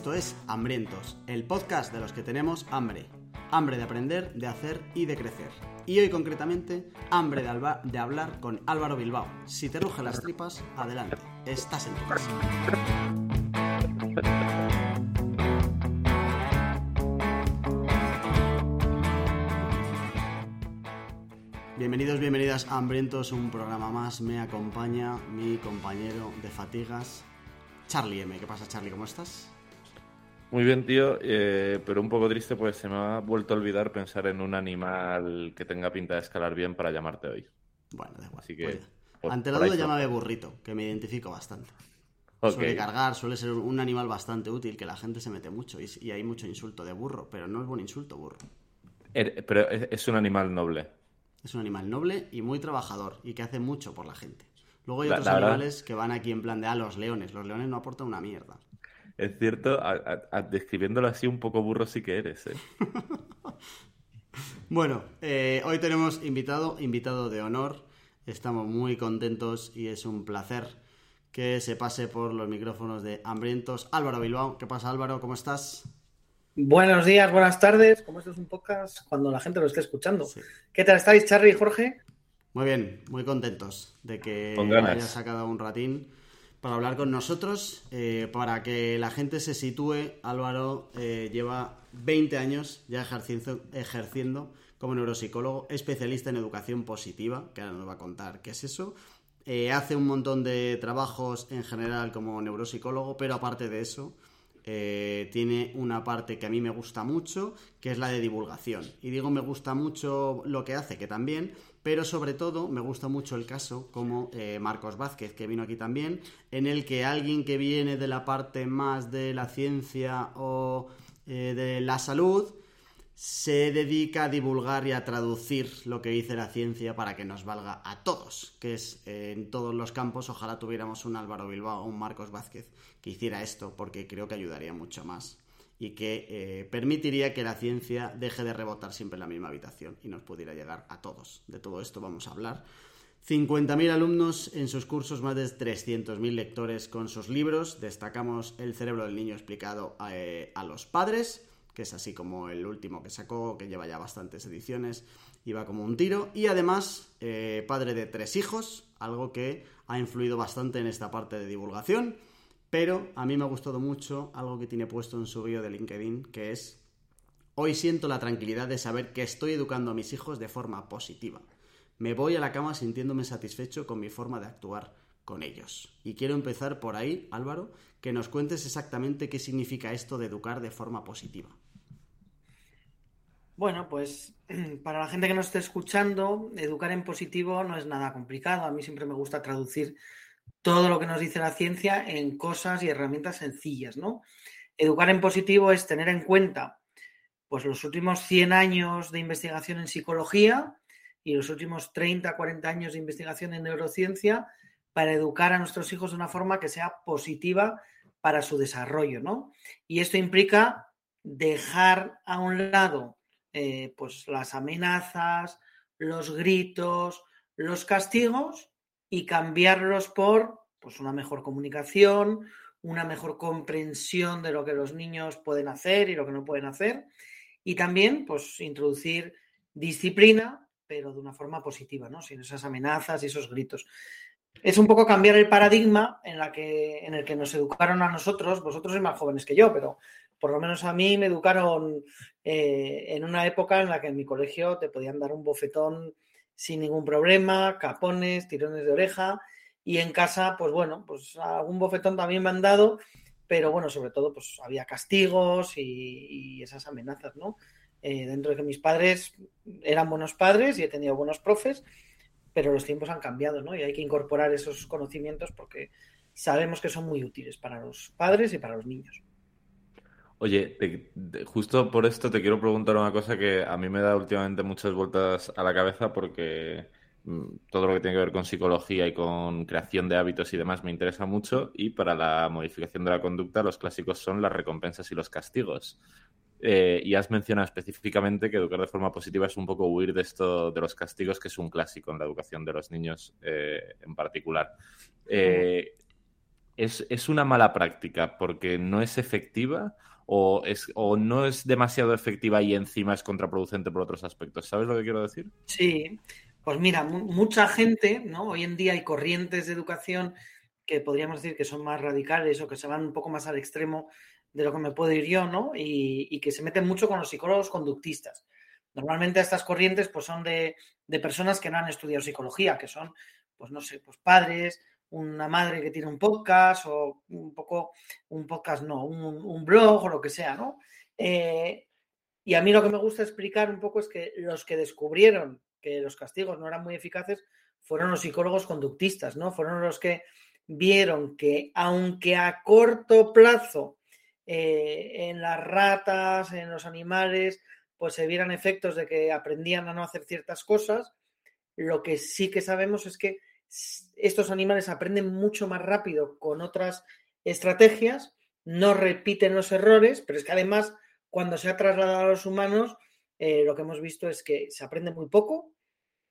Esto es Hambrientos, el podcast de los que tenemos hambre. Hambre de aprender, de hacer y de crecer. Y hoy concretamente, hambre de, hablar con Álvaro Bilbao. Si te rugen las tripas, adelante. Estás en tu casa. Bienvenidos, bienvenidas a Hambrientos, un programa más. Me acompaña mi compañero de fatigas, Charlie M. ¿Qué pasa, Charlie? ¿Cómo estás? Muy bien, tío, eh, pero un poco triste pues se me ha vuelto a olvidar pensar en un animal que tenga pinta de escalar bien para llamarte hoy. Bueno, da igual. Así que, ante la duda, llámame burrito, que me identifico bastante. Suele cargar, suele ser un animal bastante útil, que la gente se mete mucho y, hay mucho insulto de burro, pero no es buen insulto, burro. Er, pero es un animal noble. Es un animal noble y muy trabajador y que hace mucho por la gente. Luego hay otros animales que van aquí en plan de, ah, los leones. Los leones no aportan una mierda. Es cierto, describiéndolo así un poco burro sí que eres, ¿eh? bueno, eh, hoy tenemos invitado, invitado de honor. Estamos muy contentos y es un placer que se pase por los micrófonos de Hambrientos. Álvaro Bilbao, ¿qué pasa Álvaro? ¿Cómo estás? Buenos días, buenas tardes. Como esto es un podcast cuando la gente lo esté escuchando. ¿Qué tal estáis, Charlie y Jorge? Muy bien, muy contentos de que hayas sacado un ratín para hablar con nosotros. Eh, para que la gente se sitúe, Álvaro eh, lleva 20 años ya ejerciendo, como neuropsicólogo, especialista en educación positiva, que ahora nos va a contar qué es eso. Eh, hace un montón de trabajos en general como neuropsicólogo, pero aparte de eso, tiene una parte que a mí me gusta mucho, que es la de divulgación. Y digo me gusta mucho lo que hace, que también, pero sobre todo me gusta mucho el caso como eh, Marcos Vázquez, que vino aquí también, en el que alguien que viene de la parte más de la ciencia o eh, de la salud, se dedica a divulgar y a traducir lo que dice la ciencia para que nos valga a todos, que es eh, en todos los campos, ojalá tuviéramos un Álvaro Bilbao o un Marcos Vázquez que hiciera esto, porque creo que ayudaría mucho más y que eh, permitiría que la ciencia deje de rebotar siempre en la misma habitación y nos pudiera llegar a todos. De todo esto vamos a hablar. 50.000 alumnos en sus cursos, más de 300.000 lectores con sus libros. Destacamos El cerebro del niño explicado eh, a los padres que es así como el último que sacó, que lleva ya bastantes ediciones, iba como un tiro. Y además, eh, padre de tres hijos, algo que ha influido bastante en esta parte de divulgación. Pero a mí me ha gustado mucho algo que tiene puesto en su bio de LinkedIn, que es, hoy siento la tranquilidad de saber que estoy educando a mis hijos de forma positiva. Me voy a la cama sintiéndome satisfecho con mi forma de actuar con ellos. Y quiero empezar por ahí, Álvaro, que nos cuentes exactamente qué significa esto de educar de forma positiva. Bueno, pues para la gente que nos esté escuchando, educar en positivo no es nada complicado. A mí siempre me gusta traducir todo lo que nos dice la ciencia en cosas y herramientas sencillas, ¿no? Educar en positivo es tener en cuenta pues los últimos 100 años de investigación en psicología y los últimos 30, 40 años de investigación en neurociencia para educar a nuestros hijos de una forma que sea positiva para su desarrollo, ¿no? Y esto implica dejar a un lado eh, pues las amenazas, los gritos, los castigos y cambiarlos por pues una mejor comunicación, una mejor comprensión de lo que los niños pueden hacer y lo que no pueden hacer y también pues introducir disciplina pero de una forma positiva, ¿no? Sin esas amenazas y esos gritos es un poco cambiar el paradigma en, la que, en el que nos educaron a nosotros, vosotros sois más jóvenes que yo, pero por lo menos a mí me educaron eh, en una época en la que en mi colegio te podían dar un bofetón sin ningún problema, capones, tirones de oreja, y en casa, pues bueno, pues algún bofetón también me han dado, pero bueno, sobre todo, pues había castigos y, esas amenazas, ¿no? Eh, dentro de que mis padres eran buenos padres y he tenido buenos profes, pero los tiempos han cambiado, ¿no? Y hay que incorporar esos conocimientos porque sabemos que son muy útiles para los padres y para los niños. Oye, justo por esto te quiero preguntar una cosa que a mí me da últimamente muchas vueltas a la cabeza porque mm, todo lo que tiene que ver con psicología y con creación de hábitos y demás me interesa mucho y para la modificación de la conducta los clásicos son las recompensas y los castigos. Eh, y has mencionado específicamente que educar de forma positiva es un poco huir de esto de los castigos, que es un clásico en la educación de los niños eh, en particular. Eh, ¿es, ¿es una mala práctica porque no es efectiva o, es, o no es demasiado efectiva y encima es contraproducente por otros aspectos? ¿Sabes lo que quiero decir? Sí, pues mira, mucha gente, ¿no? Hoy en día hay corrientes de educación que podríamos decir que son más radicales o que se van un poco más al extremo de lo que me puedo ir yo, ¿no? Y, que se meten mucho con los psicólogos conductistas. Normalmente estas corrientes pues son de, personas que no han estudiado psicología, que son, pues no sé, pues padres, una madre que tiene un podcast o un poco, un podcast no, un, blog o lo que sea, ¿no? Eh, y a mí lo que me gusta explicar un poco es que los que descubrieron que los castigos no eran muy eficaces fueron los psicólogos conductistas, ¿no? Fueron los que vieron que aunque a corto plazo eh, en las ratas, en los animales, pues se vieran efectos de que aprendían a no hacer ciertas cosas, lo que sí que sabemos es que estos animales aprenden mucho más rápido con otras estrategias, no repiten los errores, pero es que además cuando se ha trasladado a los humanos, eh, lo que hemos visto es que se aprende muy poco,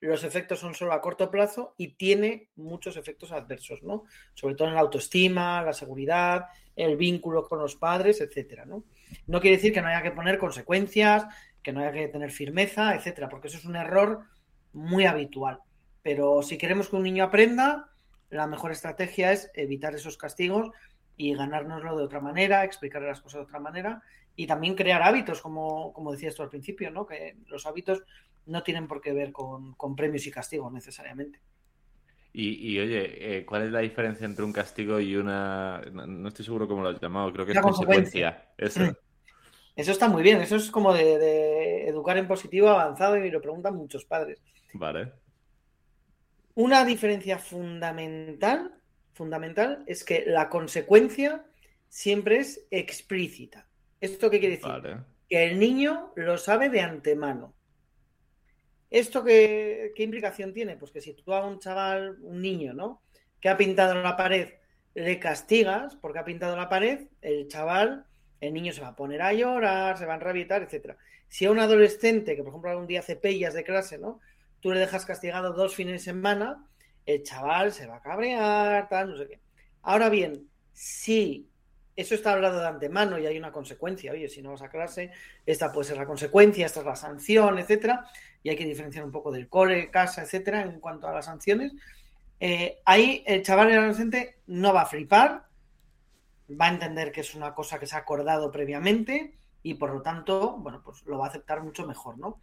los efectos son solo a corto plazo y tiene muchos efectos adversos, ¿no? Sobre todo en la autoestima, la seguridad, el vínculo con los padres, etcétera, ¿no? No quiere decir que no haya que poner consecuencias, que no haya que tener firmeza, etcétera, porque eso es un error muy habitual. Pero si queremos que un niño aprenda, la mejor estrategia es evitar esos castigos y ganárnoslo de otra manera, explicarle las cosas de otra manera y también crear hábitos, como, como decías tú al principio, ¿no? Que los hábitos no tienen por qué ver con, premios y castigos necesariamente. Y, oye, eh, ¿cuál es la diferencia entre un castigo y una... No, estoy seguro cómo lo has llamado, creo que es consecuencia. Eso. Eso está muy bien, eso es como de, educar en positivo avanzado y lo preguntan muchos padres. Vale. Una diferencia fundamental, fundamental es que la consecuencia siempre es explícita. ¿Esto qué quiere decir? Que el niño lo sabe de antemano. ¿Esto qué, implicación tiene? Pues que si tú a un chaval, un niño, ¿no? Que ha pintado la pared, le castigas porque ha pintado la pared, el chaval, el niño se va a poner a llorar, se va a enrabitar, etcétera. Si a un adolescente, que por ejemplo algún día hace pellas de clase, ¿no? Tú le dejas castigado dos fines de semana, el chaval se va a cabrear, tal, no sé qué. Ahora bien, si eso está hablado de antemano y hay una consecuencia. Oye, si no vas a clase, esta puede ser la consecuencia, esta es la sanción, etcétera. Y hay que diferenciar un poco del cole, casa, etcétera, en cuanto a las sanciones. Eh, ahí el chaval, el adolescente, no va a flipar, va a entender que es una cosa que se ha acordado previamente y por lo tanto, bueno, pues lo va a aceptar mucho mejor, ¿no?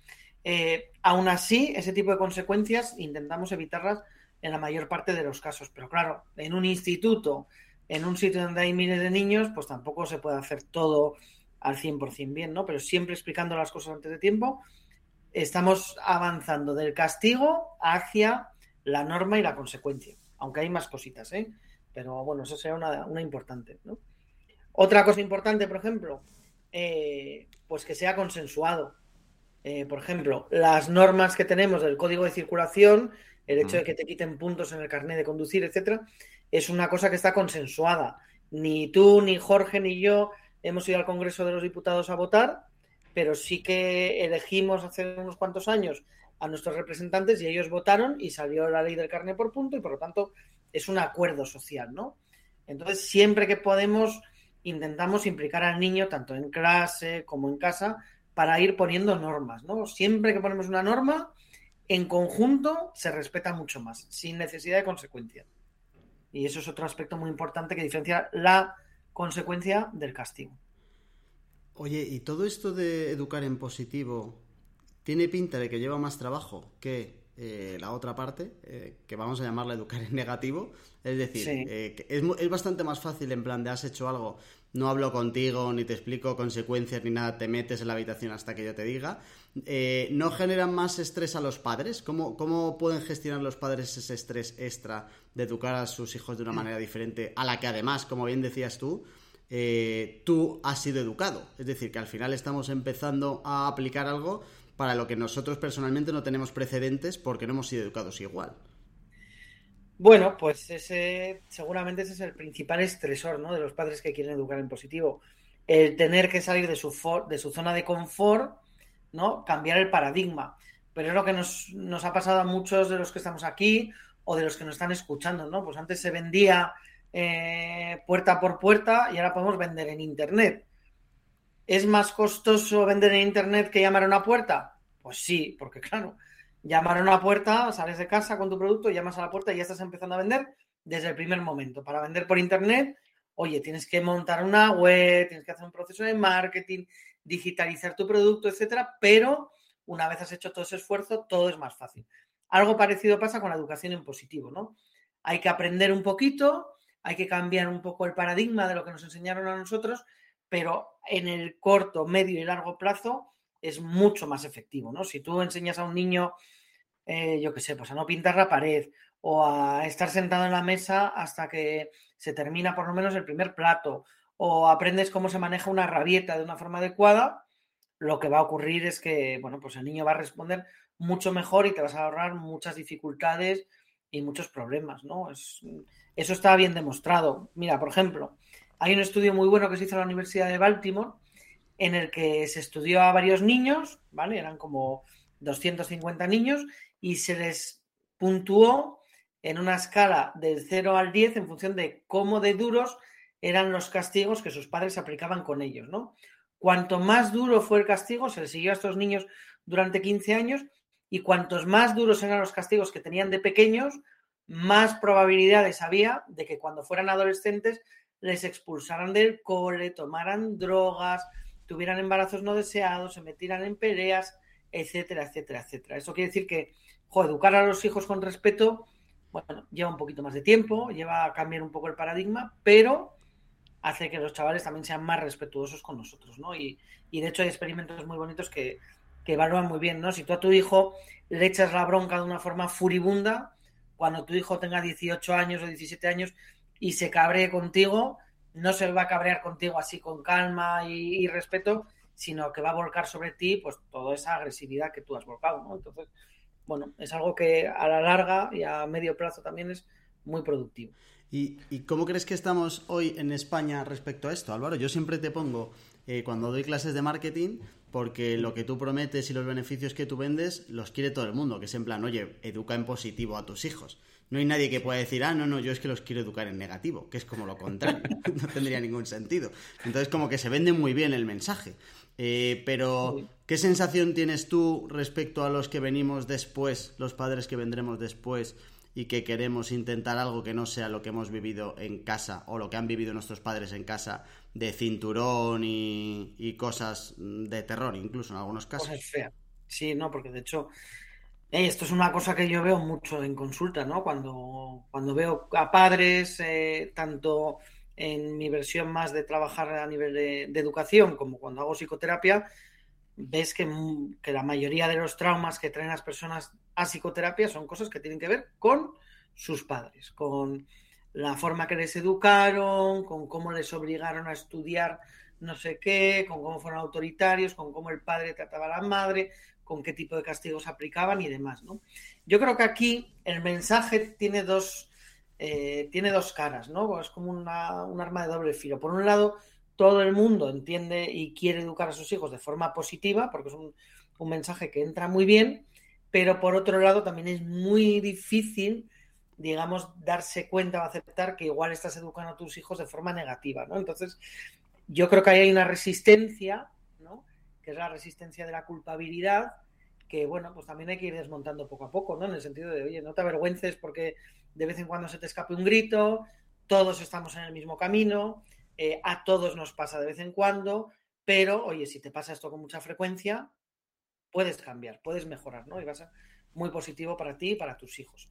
Eh, aún así, ese tipo de consecuencias intentamos evitarlas en la mayor parte de los casos. Pero claro, en un instituto en un sitio donde hay miles de niños, pues tampoco se puede hacer todo al 100% bien, ¿no? Pero siempre explicando las cosas antes de tiempo, estamos avanzando del castigo hacia la norma y la consecuencia, aunque hay más cositas, ¿eh? Pero bueno, eso será una, importante, ¿no? Otra cosa importante, por ejemplo, eh, pues que sea consensuado. Eh, por ejemplo, las normas que tenemos del código de circulación, el hecho de que te quiten puntos en el carnet de conducir, etcétera, es una cosa que está consensuada. Ni tú, ni Jorge, ni yo hemos ido al Congreso de los Diputados a votar, pero sí que elegimos hace unos cuantos años a nuestros representantes y ellos votaron y salió la ley del carne por punto y por lo tanto es un acuerdo social, ¿no? Entonces, siempre que podemos, intentamos implicar al niño, tanto en clase como en casa, para ir poniendo normas, ¿no? Siempre que ponemos una norma, en conjunto se respeta mucho más, sin necesidad de consecuencias. Y eso es otro aspecto muy importante que diferencia la consecuencia del castigo. Oye, ¿y todo esto de educar en positivo tiene pinta de que lleva más trabajo que eh, la otra parte, eh, que vamos a llamarla educar en negativo? Es decir, eh, es, es, bastante más fácil en plan de has hecho algo, no hablo contigo, ni te explico consecuencias, ni nada, te metes en la habitación hasta que yo te diga. Eh, ¿No generan más estrés a los padres? ¿Cómo, ¿Cómo pueden gestionar los padres ese estrés extra de educar a sus hijos de una manera diferente, a la que además, como bien decías tú, eh, tú has sido educado? Es decir, que al final estamos empezando a aplicar algo para lo que nosotros personalmente no tenemos precedentes porque no hemos sido educados igual. Bueno, pues ese seguramente ese es el principal estresor ¿no? de los padres que quieren educar en positivo. El tener que salir de su, de su zona de confort, ¿no? Cambiar el paradigma. Pero es lo que nos, nos, ha pasado a muchos de los que estamos aquí o de los que nos están escuchando, ¿no? Pues antes se vendía eh, puerta por puerta y ahora podemos vender en Internet. ¿Es más costoso vender en Internet que llamar a una puerta? Pues sí, porque claro, llamar a una puerta, sales de casa con tu producto, llamas a la puerta y ya estás empezando a vender desde el primer momento. Para vender por Internet, oye, tienes que montar una web, tienes que hacer un proceso de marketing, digitalizar tu producto, etcétera, pero una vez has hecho todo ese esfuerzo, todo es más fácil. Algo parecido pasa con la educación en positivo, ¿no? Hay que aprender un poquito, hay que cambiar un poco el paradigma de lo que nos enseñaron a nosotros, pero en el corto, medio y largo plazo es mucho más efectivo, ¿no? Si tú enseñas a un niño, eh, yo qué sé, pues a no pintar la pared o a estar sentado en la mesa hasta que se termina por lo menos el primer plato o aprendes cómo se maneja una rabieta de una forma adecuada, lo que va a ocurrir es que, bueno, pues el niño va a responder mucho mejor y te vas a ahorrar muchas dificultades y muchos problemas, ¿no? Es, eso está bien demostrado. Mira, por ejemplo, hay un estudio muy bueno que se hizo en la Universidad de Baltimore en el que se estudió a varios niños, ¿vale? Eran como 250 niños y se les puntuó en una escala del 0 al 10 en función de cómo de duros eran los castigos que sus padres aplicaban con ellos, ¿no? Cuanto más duro fue el castigo, se les siguió a estos niños durante 15 años y cuantos más duros eran los castigos que tenían de pequeños, más probabilidades había de que cuando fueran adolescentes les expulsaran del cole, tomaran drogas, tuvieran embarazos no deseados, se metieran en peleas, etcétera, etcétera, etcétera. Eso quiere decir que educar a los hijos con respeto, bueno, lleva un poquito más de tiempo, lleva a cambiar un poco el paradigma, pero hace que los chavales también sean más respetuosos con nosotros, ¿no? Y, y de hecho hay experimentos muy bonitos que, que evalúan muy bien, ¿no? Si tú a tu hijo le echas la bronca de una forma furibunda, cuando tu hijo tenga 18 años o 17 años y se cabree contigo, no se va a cabrear contigo así con calma y, respeto, sino que va a volcar sobre ti pues toda esa agresividad que tú has volcado, ¿no? Entonces, bueno, es algo que a la larga y a medio plazo también es muy productivo. ¿Y, cómo crees que estamos hoy en España respecto a esto, Álvaro? Yo siempre te pongo, eh, cuando doy clases de marketing, porque lo que tú prometes y los beneficios que tú vendes los quiere todo el mundo, que es en plan, oye, educa en positivo a tus hijos. No hay nadie que pueda decir, ah, no, no, yo es que los quiero educar en negativo, que es como lo contrario, no tendría ningún sentido. Entonces, como que se vende muy bien el mensaje. Eh, pero, ¿qué sensación tienes tú respecto a los que venimos después, los padres que vendremos después y que queremos intentar algo que no sea lo que hemos vivido en casa o lo que han vivido nuestros padres en casa de cinturón y, cosas de terror, incluso en algunos casos. Cosas feas. Sí, no, porque de hecho, eh, esto es una cosa que yo veo mucho en consulta, ¿no? Cuando, cuando veo a padres, eh, tanto en mi versión más de trabajar a nivel de, educación como cuando hago psicoterapia, ves que, que, la mayoría de los traumas que traen las personas a psicoterapia son cosas que tienen que ver con sus padres, con la forma que les educaron, con cómo les obligaron a estudiar no sé qué, con cómo fueron autoritarios, con cómo el padre trataba a la madre, con qué tipo de castigos aplicaban y demás, ¿no? Yo creo que aquí el mensaje tiene dos, eh, tiene dos caras, ¿no? Es como una, un arma de doble filo. Por un lado, todo el mundo entiende y quiere educar a sus hijos de forma positiva, porque es un, un mensaje que entra muy bien, pero por otro lado también es muy difícil digamos, darse cuenta o aceptar que igual estás educando a tus hijos de forma negativa, ¿no? Entonces, yo creo que ahí hay una resistencia, ¿no? Que es la resistencia de la culpabilidad, que, bueno, pues también hay que ir desmontando poco a poco, ¿no? En el sentido de, oye, no te avergüences porque de vez en cuando se te escape un grito, todos estamos en el mismo camino, eh, a todos nos pasa de vez en cuando, pero, oye, si te pasa esto con mucha frecuencia, puedes cambiar, puedes mejorar, ¿no? Y va a ser muy positivo para ti y para tus hijos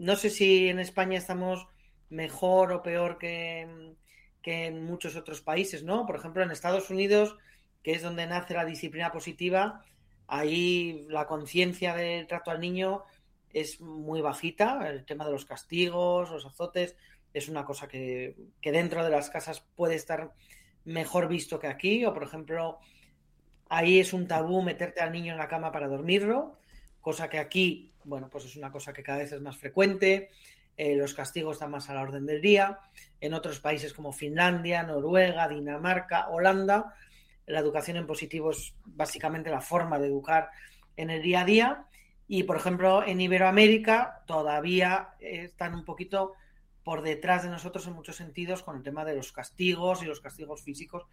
no sé si en España estamos mejor o peor que, en muchos otros países, ¿no? Por ejemplo, en Estados Unidos, que es donde nace la disciplina positiva, ahí la conciencia del trato al niño es muy bajita, el tema de los castigos, los azotes, es una cosa que, que dentro de las casas puede estar mejor visto que aquí, o por ejemplo, ahí es un tabú meterte al niño en la cama para dormirlo, cosa que aquí, bueno, pues es una cosa que cada vez es más frecuente, eh, los castigos están más a la orden del día, en otros países como Finlandia, Noruega, Dinamarca, Holanda, la educación en positivo es básicamente la forma de educar en el día a día y, por ejemplo, en Iberoamérica todavía están un poquito por detrás de nosotros en muchos sentidos con el tema de los castigos y los castigos físicos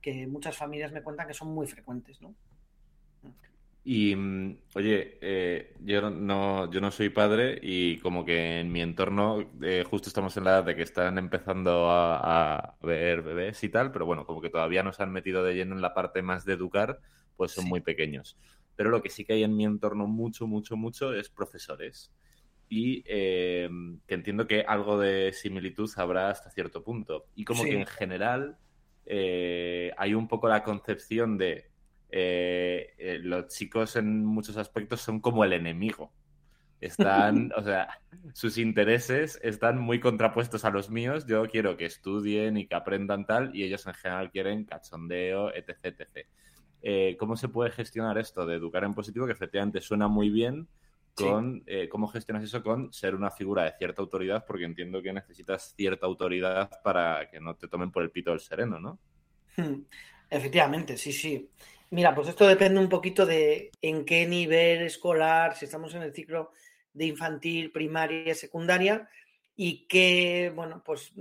que muchas familias me cuentan que son muy frecuentes, ¿no? Y mm, oye, eh, yo no, yo no soy padre y como que en mi entorno eh, justo estamos en la edad de que están empezando a, ver bebés y tal, pero bueno, como que todavía no se han metido de lleno en la parte más de educar, pues son muy pequeños. Pero lo que sí que hay en mi entorno mucho, mucho, mucho es profesores. Y eh, que entiendo que algo de similitud habrá hasta cierto punto. Y como que en general hay un poco la concepción de eh, eh, los chicos en muchos aspectos son como el enemigo. Están, o sea, sus intereses están muy contrapuestos a los míos. Yo quiero que estudien y que aprendan tal, y ellos en general quieren cachondeo, etc. etc. Eh, ¿Cómo se puede gestionar esto de educar en positivo? Que efectivamente suena muy bien, con cómo gestionas eso con ser una figura de cierta autoridad, porque entiendo que necesitas cierta autoridad para que no te tomen por el pito del sereno, ¿no? Hmm. Efectivamente, sí, sí. Mira, pues esto depende un poquito de en qué nivel escolar, si estamos en el ciclo de infantil, primaria, secundaria, y qué, bueno, pues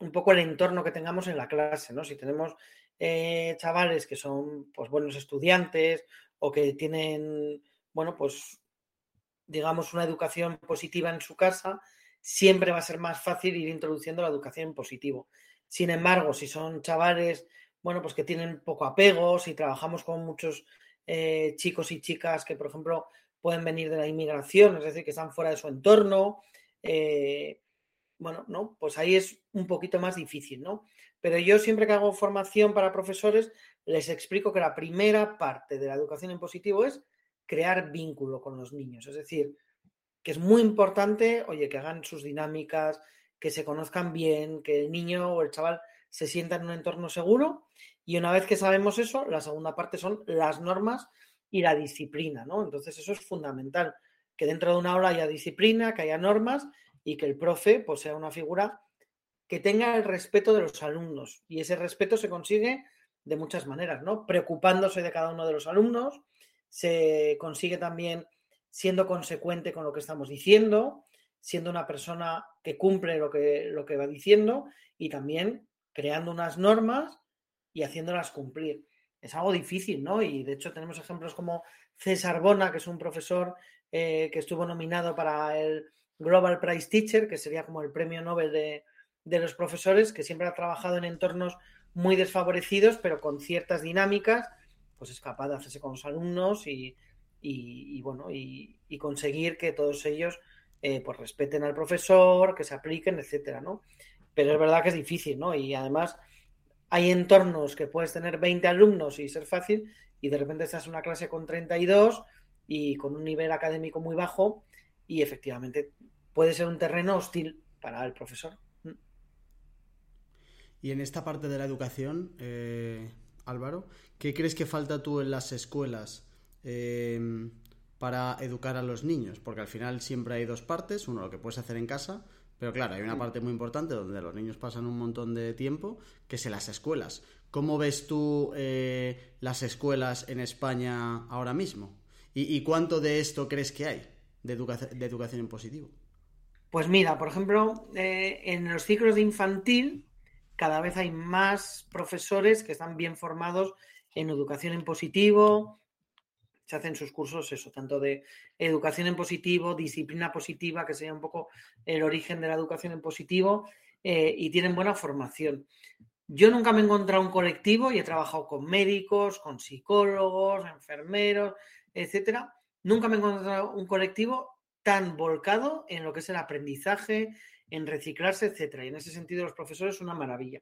un poco el entorno que tengamos en la clase, ¿no? Si tenemos eh, chavales que son pues buenos estudiantes o que tienen, bueno, pues digamos una educación positiva en su casa, siempre va a ser más fácil ir introduciendo la educación en positivo. Sin embargo, si son chavales bueno, pues que tienen poco apego, si trabajamos con muchos eh, chicos y chicas que, por ejemplo, pueden venir de la inmigración, es decir, que están fuera de su entorno, eh, bueno, ¿no? Pues ahí es un poquito más difícil, ¿no? Pero yo siempre que hago formación para profesores, les explico que la primera parte de la educación en positivo es crear vínculo con los niños, es decir, que es muy importante, oye, que hagan sus dinámicas, que se conozcan bien, que el niño o el chaval se sienta en un entorno seguro y una vez que sabemos eso, la segunda parte son las normas y la disciplina, ¿no? Entonces eso es fundamental, que dentro de una aula haya disciplina, que haya normas y que el profe pues sea una figura que tenga el respeto de los alumnos y ese respeto se consigue de muchas maneras, ¿no? Preocupándose de cada uno de los alumnos, se consigue también siendo consecuente con lo que estamos diciendo, siendo una persona que cumple lo que, lo que va diciendo y también creando unas normas y haciéndolas cumplir. Es algo difícil, ¿no? Y de hecho tenemos ejemplos como César Bona, que es un profesor eh, que estuvo nominado para el Global Prize Teacher, que sería como el premio Nobel de, los profesores, que siempre ha trabajado en entornos muy desfavorecidos, pero con ciertas dinámicas, pues es capaz de hacerse con los alumnos y, bueno, y, conseguir que todos ellos eh, pues respeten al profesor, que se apliquen, etcétera, ¿no? Pero es verdad que es difícil, ¿no? Y además hay entornos que puedes tener 20 alumnos y ser fácil y de repente estás en una clase con 32 y con un nivel académico muy bajo y efectivamente puede ser un terreno hostil para el profesor. Mm. Y en esta parte de la educación, eh, Álvaro, ¿qué crees que falta tú en las escuelas eh, para educar a los niños? Porque al final siempre hay dos partes, uno lo que puedes hacer en casa pero claro, hay una parte muy importante donde los niños pasan un montón de tiempo, que es en las escuelas. ¿Cómo ves tú eh, las escuelas en España ahora mismo? ¿Y, cuánto de esto crees que hay de, educación en positivo? Pues mira, por ejemplo, eh, en los ciclos de infantil cada vez hay más profesores que están bien formados en educación en positivo, se hacen sus cursos, eso, tanto de educación en positivo, disciplina positiva, que sería un poco el origen de la educación en positivo, eh, y tienen buena formación. Yo nunca me he encontrado un colectivo y he trabajado con médicos, con psicólogos, enfermeros, etcétera. Nunca me he encontrado un colectivo tan volcado en lo que es el aprendizaje, en reciclarse, etcétera. Y en ese sentido, los profesores son una maravilla.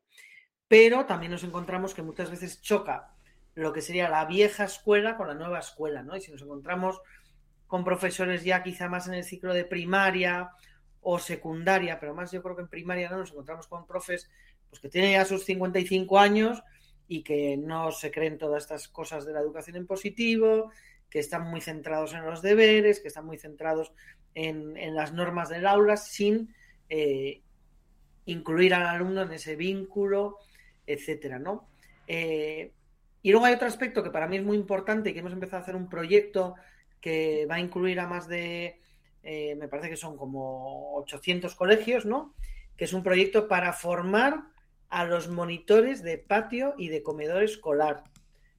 Pero también nos encontramos que muchas veces choca lo que sería la vieja escuela con la nueva escuela, ¿no? Y si nos encontramos con profesores ya quizá más en el ciclo de primaria o secundaria, pero más yo creo que en primaria no nos encontramos con profes pues que tienen ya sus 55 años y que no se creen todas estas cosas de la educación en positivo, que están muy centrados en los deberes, que están muy centrados en, las normas del aula sin eh, incluir al alumno en ese vínculo, etcétera, ¿no? Eh, y luego hay otro aspecto que para mí es muy importante y que hemos empezado a hacer un proyecto que va a incluir a más de, eh, me parece que son como 800 colegios, ¿no? que es un proyecto para formar a los monitores de patio y de comedor escolar,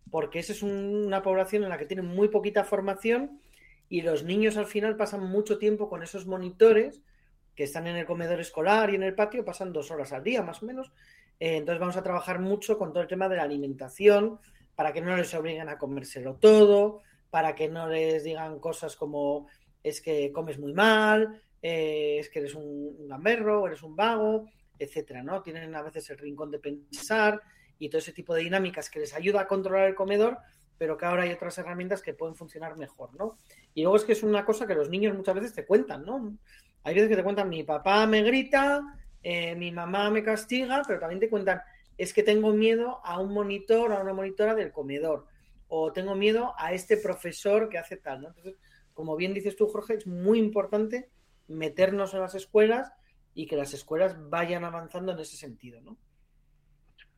porque esa es una población en la que tienen muy poquita formación y los niños al final pasan mucho tiempo con esos monitores que están en el comedor escolar y en el patio, pasan dos horas al día más o menos. Eh, entonces vamos a trabajar mucho con todo el tema de la alimentación, para que no les obliguen a comérselo todo, para que no les digan cosas como es que comes muy mal, eh, es que eres un, gamberro, eres un vago, etcétera, ¿no? Tienen a veces el rincón de pensar y todo ese tipo de dinámicas que les ayuda a controlar el comedor, pero que ahora hay otras herramientas que pueden funcionar mejor, ¿no? Y luego es que es una cosa que los niños muchas veces te cuentan, ¿no? Hay veces que te cuentan, mi papá me grita, eh, mi mamá me castiga, pero también te cuentan, es que tengo miedo a un monitor, a una monitora del comedor, o tengo miedo a este profesor que hace tal, ¿no? Entonces, como bien dices tú, Jorge, es muy importante meternos en las escuelas y que las escuelas vayan avanzando en ese sentido, ¿no?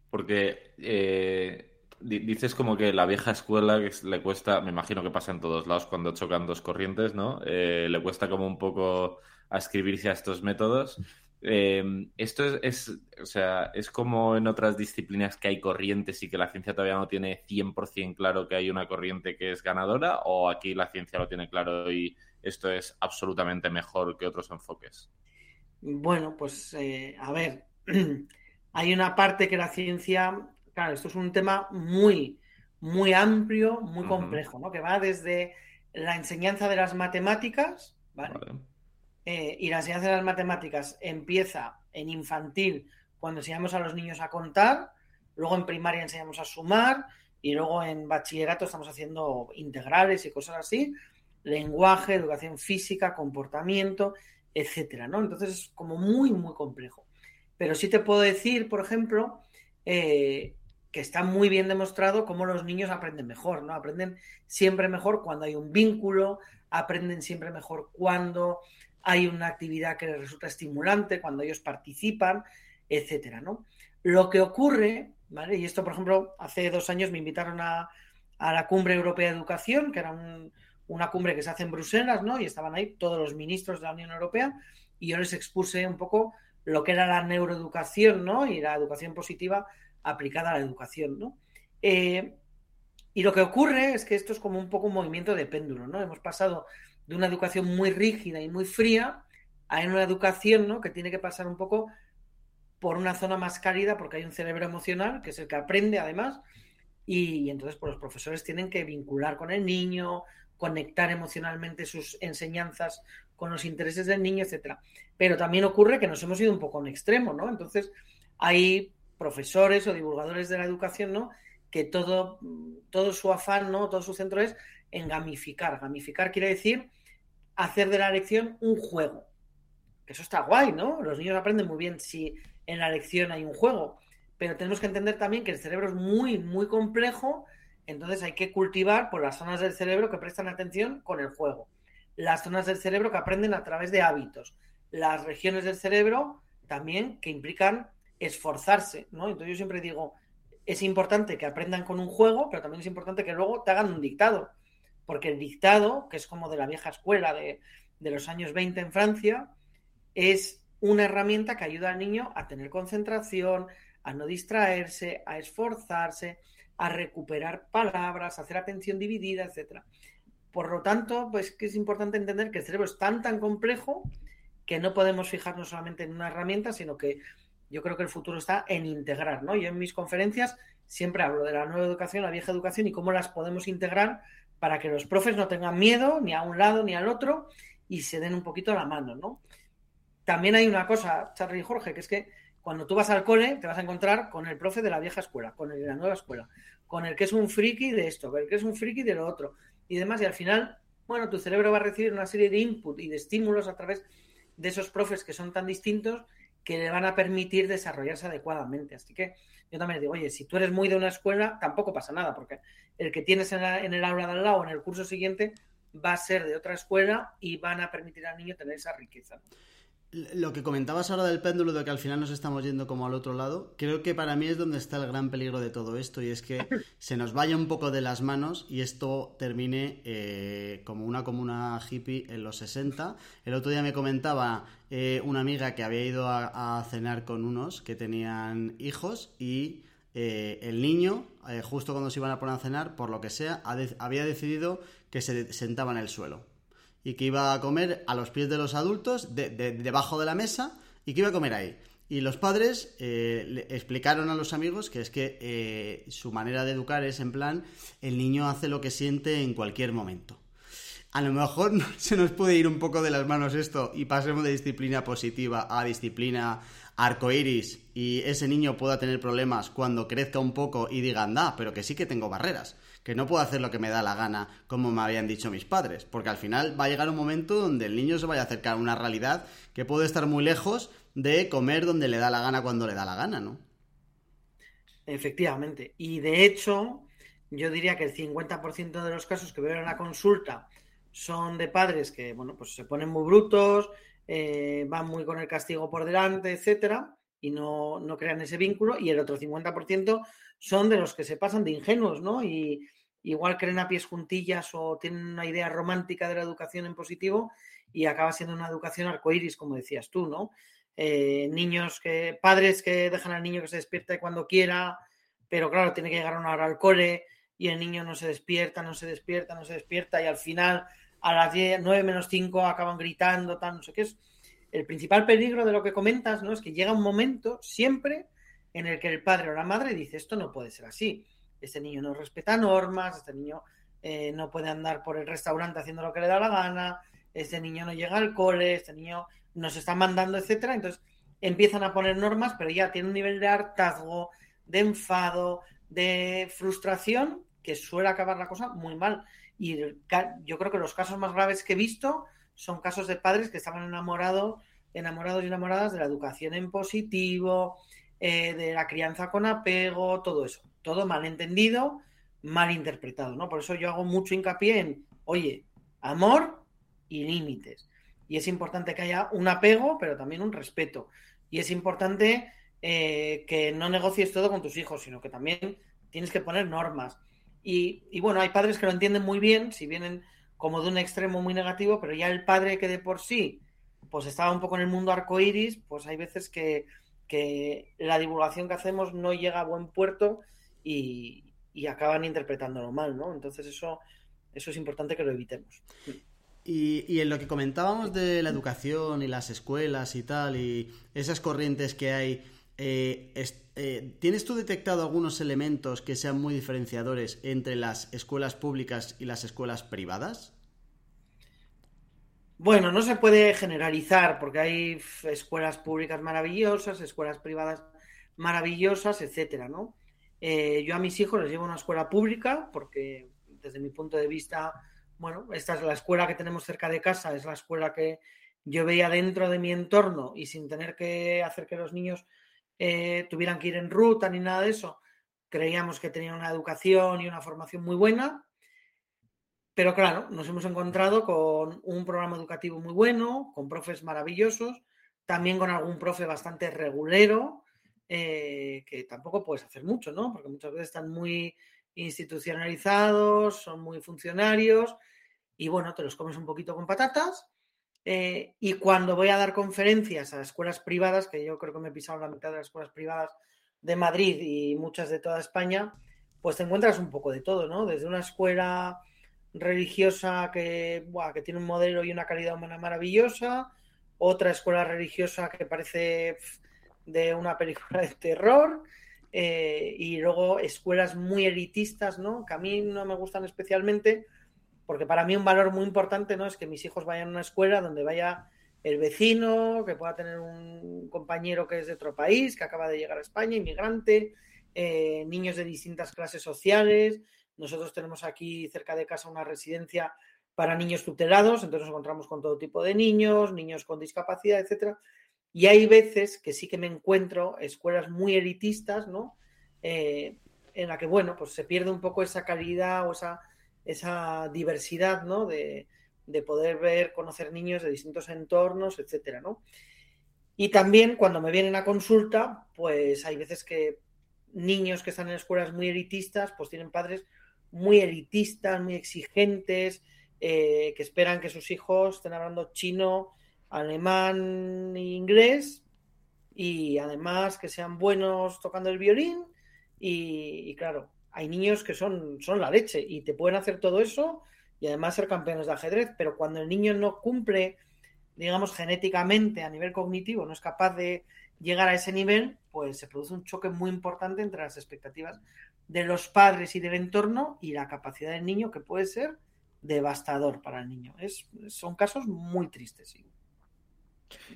Porque eh, dices como que la vieja escuela que le cuesta, me imagino que pasa en todos lados cuando chocan dos corrientes, ¿no? Eh, le cuesta como un poco ascribirse a estos métodos. Eh, esto es, o sea, es como en otras disciplinas que hay corrientes y que la ciencia todavía no tiene 100% claro que hay una corriente que es ganadora o aquí la ciencia lo tiene claro y esto es absolutamente mejor que otros enfoques. Bueno, pues eh, a ver, hay una parte que la ciencia, claro, esto es un tema muy, muy amplio, muy complejo, ¿no? Que va desde la enseñanza de las matemáticas, ¿vale? Eh, y la enseñanza de las matemáticas empieza en infantil cuando enseñamos a los niños a contar, luego en primaria enseñamos a sumar y luego en bachillerato estamos haciendo integrales y cosas así, lenguaje, educación física, comportamiento, etcétera, ¿no? Entonces es como muy, muy complejo. Pero sí te puedo decir, por ejemplo, eh, que está muy bien demostrado cómo los niños aprenden mejor, ¿no? Aprenden siempre mejor cuando hay un vínculo, aprenden siempre mejor cuando hay una actividad que les resulta estimulante cuando ellos participan, etcétera, ¿no? Lo que ocurre, ¿vale? Y esto, por ejemplo, hace dos años me invitaron a, la Cumbre Europea de Educación, que era una cumbre que se hace en Bruselas, ¿no? Y estaban ahí todos los ministros de la Unión Europea y yo les expuse un poco lo que era la neuroeducación, ¿no? Y la educación positiva aplicada a la educación, ¿no? Eh, y lo que ocurre es que esto es como un poco un movimiento de péndulo, ¿no? Hemos pasado de una educación muy rígida y muy fría a una educación ¿no? que tiene que pasar un poco por una zona más cálida porque hay un cerebro emocional que es el que aprende además y, entonces pues, los profesores tienen que vincular con el niño, conectar emocionalmente sus enseñanzas con los intereses del niño, etcétera. Pero también ocurre que nos hemos ido un poco a un extremo, ¿no? Entonces hay profesores o divulgadores de la educación, ¿no? Que todo, todo su afán, ¿no? Todo su centro es en gamificar. Gamificar quiere decir hacer de la lección un juego. Eso está guay, ¿no? Los niños aprenden muy bien si en la lección hay un juego, pero tenemos que entender también que el cerebro es muy, muy complejo, entonces hay que cultivar por las zonas del cerebro que prestan atención con el juego, las zonas del cerebro que aprenden a través de hábitos, las regiones del cerebro también que implican esforzarse, ¿no? Entonces yo siempre digo, es importante que aprendan con un juego, pero también es importante que luego te hagan un dictado porque el dictado, que es como de la vieja escuela de, los años 20 en Francia, es una herramienta que ayuda al niño a tener concentración, a no distraerse, a esforzarse, a recuperar palabras, a hacer atención dividida, etc. Por lo tanto, pues que es importante entender que el cerebro es tan tan complejo que no podemos fijarnos solamente en una herramienta, sino que yo creo que el futuro está en integrar, ¿no? Yo en mis conferencias siempre hablo de la nueva educación, la vieja educación y cómo las podemos integrar para que los profes no tengan miedo ni a un lado ni al otro y se den un poquito la mano, ¿no? También hay una cosa, Charlie y Jorge, que es que cuando tú vas al cole te vas a encontrar con el profe de la vieja escuela, con el de la nueva escuela, con el que es un friki de esto, con el que es un friki de lo otro y demás, y al final, bueno, tu cerebro va a recibir una serie de input y de estímulos a través de esos profes que son tan distintos que le van a permitir desarrollarse adecuadamente. Así que yo también digo, oye, si tú eres muy de una escuela, tampoco pasa nada, porque el que tienes en, el aula de al lado, en el curso siguiente, va a ser de otra escuela y van a permitir al niño tener esa riqueza. Lo que comentabas ahora del péndulo, de que al final nos estamos yendo como al otro lado, creo que para mí es donde está el gran peligro de todo esto y es que se nos vaya un poco de las manos y esto termine eh, como una comuna hippie en los 60. El otro día me comentaba eh, una amiga que había ido a, cenar con unos que tenían hijos y eh, el niño, justo cuando se iban a poner a cenar, por lo que sea, había decidido que se sentaba en el suelo y que iba a comer a los pies de los adultos, debajo de la mesa, y que iba a comer ahí. Y los padres eh, le explicaron a los amigos que es que eh, su manera de educar es en plan, el niño hace lo que siente en cualquier momento. A lo mejor se nos puede ir un poco de las manos esto y pasemos de disciplina positiva a disciplina arcoiris y ese niño pueda tener problemas cuando crezca un poco y diga, anda, pero que sí que tengo barreras que no puedo hacer lo que me da la gana como me habían dicho mis padres, porque al final va a llegar un momento donde el niño se vaya a acercar a una realidad que puede estar muy lejos de comer donde le da la gana cuando le da la gana, ¿no? Efectivamente. Y de hecho, yo diría que el 50% de los casos que veo en la consulta son de padres que, bueno, pues se ponen muy brutos, eh, van muy con el castigo por delante, etcétera, y no, no crean ese vínculo. Y el otro 50% son de los que se pasan de ingenuos, ¿no? Igual creen a pies juntillas o tienen una idea romántica de la educación en positivo y acaba siendo una educación arcoíris, como decías tú, ¿no? Eh, niños que, padres que dejan al niño que se despierte cuando quiera, pero claro, tiene que llegar una hora al cole y el niño no se despierta, no se despierta, no se despierta y al final a las 10, 9 menos 5 acaban gritando, tal, no sé qué es. El principal peligro de lo que comentas, ¿no? Es que llega un momento siempre en el que el padre o la madre dice, esto no puede ser así este niño no respeta normas, este niño eh, no puede andar por el restaurante haciendo lo que le da la gana, este niño no llega al cole, este niño nos está mandando, etcétera. Entonces empiezan a poner normas, pero ya tiene un nivel de hartazgo, de enfado, de frustración, que suele acabar la cosa muy mal. Y yo creo que los casos más graves que he visto son casos de padres que estaban enamorados, enamorados y enamoradas de la educación en positivo, eh, de la crianza con apego, todo eso todo mal entendido, mal interpretado, ¿no? Por eso yo hago mucho hincapié en, oye, amor y límites. Y es importante que haya un apego, pero también un respeto. Y es importante eh, que no negocies todo con tus hijos, sino que también tienes que poner normas. Y, bueno, hay padres que lo entienden muy bien, si vienen como de un extremo muy negativo, pero ya el padre que de por sí pues estaba un poco en el mundo arcoíris, pues hay veces que, que la divulgación que hacemos no llega a buen puerto y, acaban interpretándolo mal, ¿no? Entonces eso, eso es importante que lo evitemos. Y, en lo que comentábamos de la educación y las escuelas y tal, y esas corrientes que hay, eh, eh, ¿tienes tú detectado algunos elementos que sean muy diferenciadores entre las escuelas públicas y las escuelas privadas? Bueno, no se puede generalizar porque hay escuelas públicas maravillosas, escuelas privadas maravillosas, etcétera, ¿no? Eh, yo a mis hijos les llevo a una escuela pública porque desde mi punto de vista, bueno, esta es la escuela que tenemos cerca de casa, es la escuela que yo veía dentro de mi entorno y sin tener que hacer que los niños eh, tuvieran que ir en ruta ni nada de eso, creíamos que tenían una educación y una formación muy buena. Pero claro, nos hemos encontrado con un programa educativo muy bueno, con profes maravillosos, también con algún profe bastante regulero, eh, que tampoco puedes hacer mucho, ¿no? Porque muchas veces están muy institucionalizados, son muy funcionarios y bueno, te los comes un poquito con patatas. Eh, y cuando voy a dar conferencias a escuelas privadas, que yo creo que me he pisado la mitad de las escuelas privadas de Madrid y muchas de toda España, pues te encuentras un poco de todo, ¿no? Desde una escuela religiosa que, que tiene un modelo y una calidad humana maravillosa, otra escuela religiosa que parece de una película de terror. Eh, y luego escuelas muy elitistas, ¿no? Que a mí no me gustan especialmente, porque para mí un valor muy importante, ¿no? Es que mis hijos vayan a una escuela donde vaya el vecino, que pueda tener un compañero que es de otro país, que acaba de llegar a España, inmigrante, eh, niños de distintas clases sociales. Nosotros tenemos aquí cerca de casa una residencia para niños tutelados, entonces nos encontramos con todo tipo de niños, niños con discapacidad, etcétera. Y hay veces que sí que me encuentro escuelas muy elitistas, ¿no? Eh, en la que, bueno, pues se pierde un poco esa calidad o esa, esa diversidad, ¿no? De, poder ver, conocer niños de distintos entornos, etcétera, ¿no? Y también cuando me vienen a consulta, pues hay veces que niños que están en escuelas muy elitistas, pues tienen padres muy elitistas, muy exigentes, eh, que esperan que sus hijos estén hablando chino, alemán e inglés, y además que sean buenos tocando el violín. Y, claro, hay niños que son, son la leche y te pueden hacer todo eso y además ser campeones de ajedrez, pero cuando el niño no cumple, digamos, genéticamente a nivel cognitivo, no es capaz de llegar a ese nivel, pues se produce un choque muy importante entre las expectativas de los padres y del entorno y la capacidad del niño que puede ser devastador para el niño. Es, son casos muy tristes.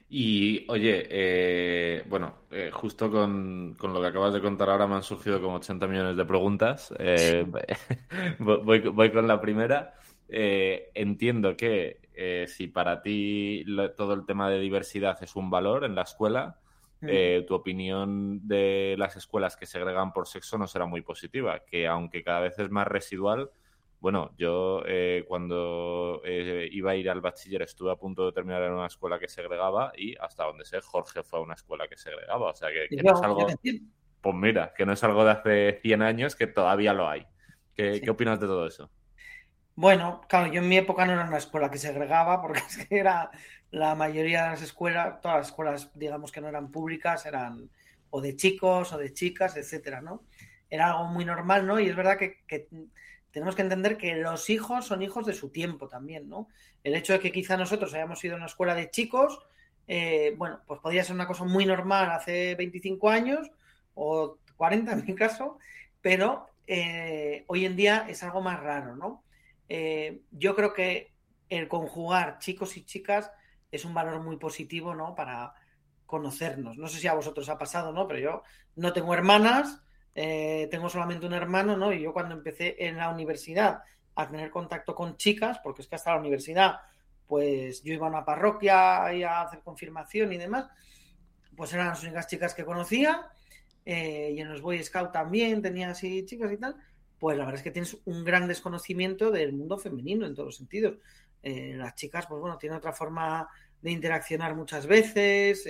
Y oye, eh, bueno, eh, justo con, lo que acabas de contar ahora me han surgido como 80 millones de preguntas. Eh, voy, con la primera. entiendo que si para ti todo el tema de diversidad es un valor en la escuela, mm. tu opinión de las escuelas que segregan por sexo no será muy positiva, que aunque cada vez es más residual, bueno, yo eh, cuando eh, iba a ir al bachiller estuve a punto de terminar en una escuela que segregaba y hasta donde sé, Jorge fue a una escuela que segregaba. O sea, que, no es algo... Pues mira, que no es algo de hace 100 años, que todavía lo hay. ¿Qué, ¿qué opinas de todo eso? Bueno, claro, yo en mi época no era una escuela que segregaba, porque es que era la mayoría de las escuelas, todas las escuelas, digamos que no eran públicas, eran o de chicos o de chicas, etcétera, ¿no? Era algo muy normal, ¿no? Y es verdad que tenemos que entender que los hijos son hijos de su tiempo también, ¿no? El hecho de que quizá nosotros hayamos ido a una escuela de chicos, eh, bueno, pues podría ser una cosa muy normal hace 25 años o 40 en mi caso, pero eh, hoy en día es algo más raro, ¿no? Eh, yo creo que el conjugar chicos y chicas es un valor muy positivo, ¿no? Para conocernos. No sé si a vosotros ha pasado, ¿no? Pero yo no tengo hermanas, eh, tengo solamente un hermano, ¿no? Y yo cuando empecé en la universidad a tener contacto con chicas, porque es que hasta la universidad, pues yo iba a una parroquia y a hacer confirmación y demás, pues eran las únicas chicas que conocía, eh, y en los Boy Scout también tenía así chicas y tal, pues la verdad es que tienes un gran desconocimiento del mundo femenino en todos los sentidos. Eh, las chicas, pues bueno, tienen otra forma de interaccionar muchas veces,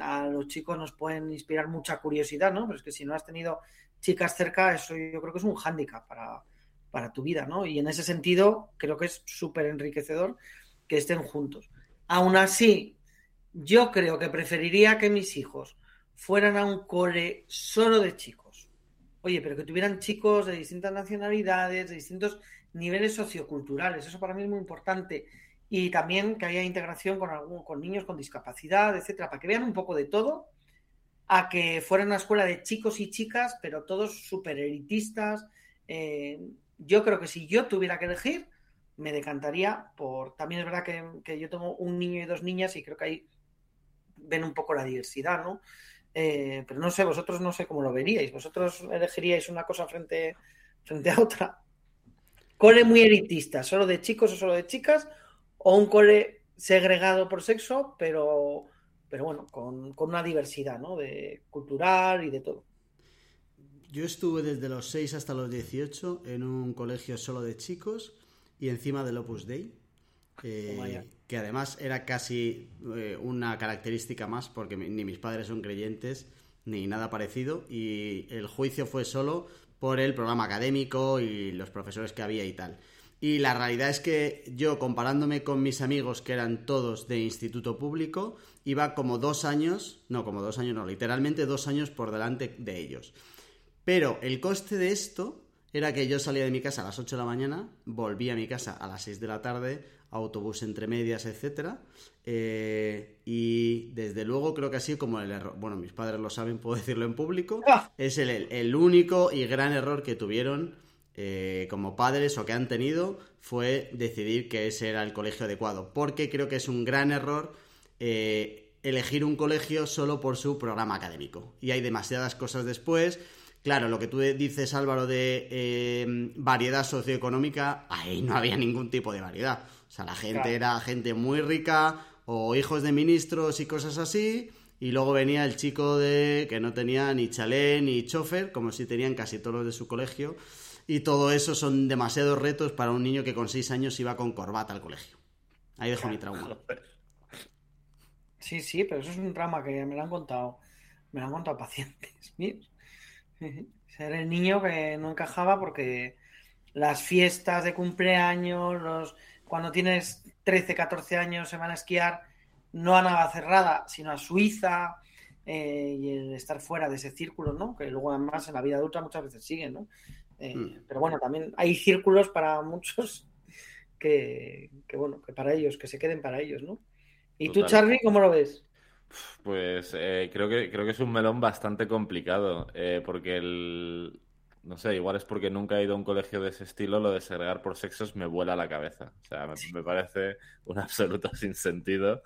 a los chicos nos pueden inspirar mucha curiosidad, ¿no? Pero es que si no has tenido chicas cerca, eso yo creo que es un hándicap para, para tu vida, ¿no? Y en ese sentido, creo que es súper enriquecedor que estén juntos. Aún así, yo creo que preferiría que mis hijos fueran a un cole solo de chicos. Oye, pero que tuvieran chicos de distintas nacionalidades, de distintos niveles socioculturales. Eso para mí es muy importante y también que haya integración con, algún, con niños con discapacidad, etcétera, para que vean un poco de todo, a que fuera una escuela de chicos y chicas, pero todos súper elitistas. Eh, yo creo que si yo tuviera que elegir, me decantaría por. También es verdad que, yo tengo un niño y dos niñas y creo que ahí ven un poco la diversidad, ¿no? Eh, pero no sé, vosotros no sé cómo lo veríais. ¿Vosotros elegiríais una cosa frente, frente a otra? Cole muy elitista, solo de chicos o solo de chicas, o un cole segregado por sexo, pero, pero bueno, con, una diversidad ¿no? de cultural y de todo. Yo estuve desde los 6 hasta los 18 en un colegio solo de chicos y encima del Opus Dei, eh, que además era casi eh, una característica más porque ni mis padres son creyentes ni nada parecido y el juicio fue solo por el programa académico y los profesores que había y tal. Y la realidad es que yo, comparándome con mis amigos, que eran todos de instituto público, iba como dos años, no, como dos años, no, literalmente dos años por delante de ellos. Pero el coste de esto era que yo salía de mi casa a las 8 de la mañana, volvía a mi casa a las 6 de la tarde, autobús entre medias, etcétera. Eh, y desde luego creo que ha sido como el error. Bueno, mis padres lo saben, puedo decirlo en público. Ah. Es el, el único y gran error que tuvieron eh, como padres o que han tenido fue decidir que ese era el colegio adecuado. Porque creo que es un gran error eh, elegir un colegio solo por su programa académico. Y hay demasiadas cosas después. Claro, lo que tú dices, Álvaro, de eh, variedad socioeconómica, ahí no había ningún tipo de variedad. O sea, la gente era gente muy rica o hijos de ministros y cosas así. Y luego venía el chico de que no tenía ni chalé ni chofer, como si tenían casi todos los de su colegio y todo eso son demasiados retos para un niño que con seis años iba con corbata al colegio. Ahí dejo mi trauma. Sí, sí, pero eso es un drama que me lo han contado, me lo han contado pacientes. Ser el niño que no encajaba porque las fiestas de cumpleaños, los cuando tienes 13, 14 años se van a esquiar no a nada cerrada, sino a Suiza, eh, y el estar fuera de ese círculo, ¿no? Que luego además en la vida adulta muchas veces siguen, ¿no? Eh, mm. Pero bueno, también hay círculos para muchos que, bueno, que para ellos, que se queden para ellos, ¿no? ¿Y tú, Charlie, cómo lo ves? Pues eh, creo, que, creo que es un melón bastante complicado, porque el, no sé, igual es porque nunca he ido a un colegio de ese estilo, lo de segregar por sexos me vuela la cabeza. O sea, me, parece un absoluto sinsentido.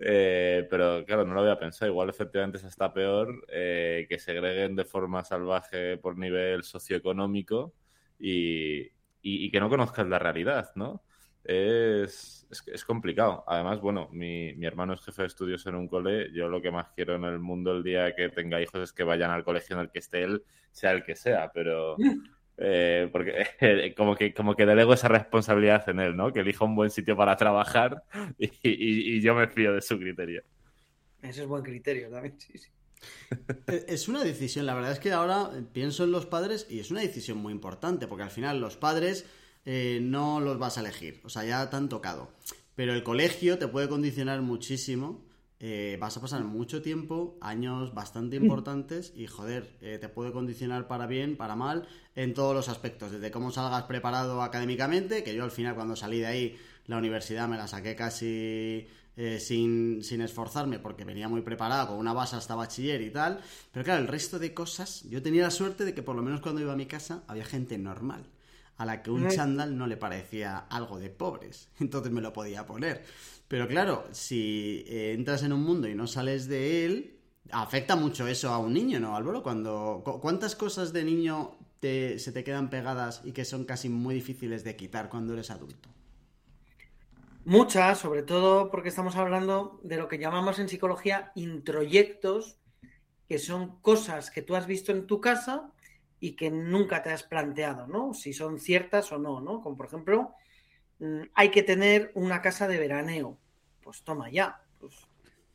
Eh, pero claro, no lo había pensado. Igual efectivamente es hasta peor eh, que segreguen de forma salvaje por nivel socioeconómico y, y, que no conozcas la realidad, ¿no? Es, es, complicado. Además, bueno, mi, mi, hermano es jefe de estudios en un cole. Yo lo que más quiero en el mundo el día que tenga hijos es que vayan al colegio en el que esté él, sea el que sea, pero... Eh, porque como que como que delego esa responsabilidad en él, ¿no? Que elija un buen sitio para trabajar y, y, yo me fío de su criterio. Ese es buen criterio también, sí, sí. Eh, es una decisión, la verdad es que ahora pienso en los padres y es una decisión muy importante, porque al final los padres eh, no los vas a elegir. O sea, ya te han tocado. Pero el colegio te puede condicionar muchísimo. Eh, vas a pasar mucho tiempo, años bastante importantes y joder, eh, te puede condicionar para bien, para mal, en todos los aspectos, desde cómo salgas preparado académicamente, que yo al final cuando salí de ahí la universidad me la saqué casi sin, sin, esforzarme porque venía muy preparado con una base hasta bachiller y tal. Pero claro, el resto de cosas, yo tenía la suerte de que por lo menos cuando iba a mi casa había gente normal a la que un chándal no le parecía algo de pobres. Entonces me lo podía poner. Pero claro, si eh, entras en un mundo y no sales de él, afecta mucho eso a un niño, ¿no, Álvaro? Cuando, ¿Cuántas cosas de niño se te quedan pegadas y que son casi muy difíciles de quitar cuando eres adulto? Muchas, sobre todo porque estamos hablando de lo que llamamos en psicología introyectos, que son cosas que tú has visto en tu casa y que nunca te has planteado, ¿no? Si son ciertas o no, ¿no? Como por ejemplo, mm, hay que tener una casa de veraneo. Pues toma ya. Pues,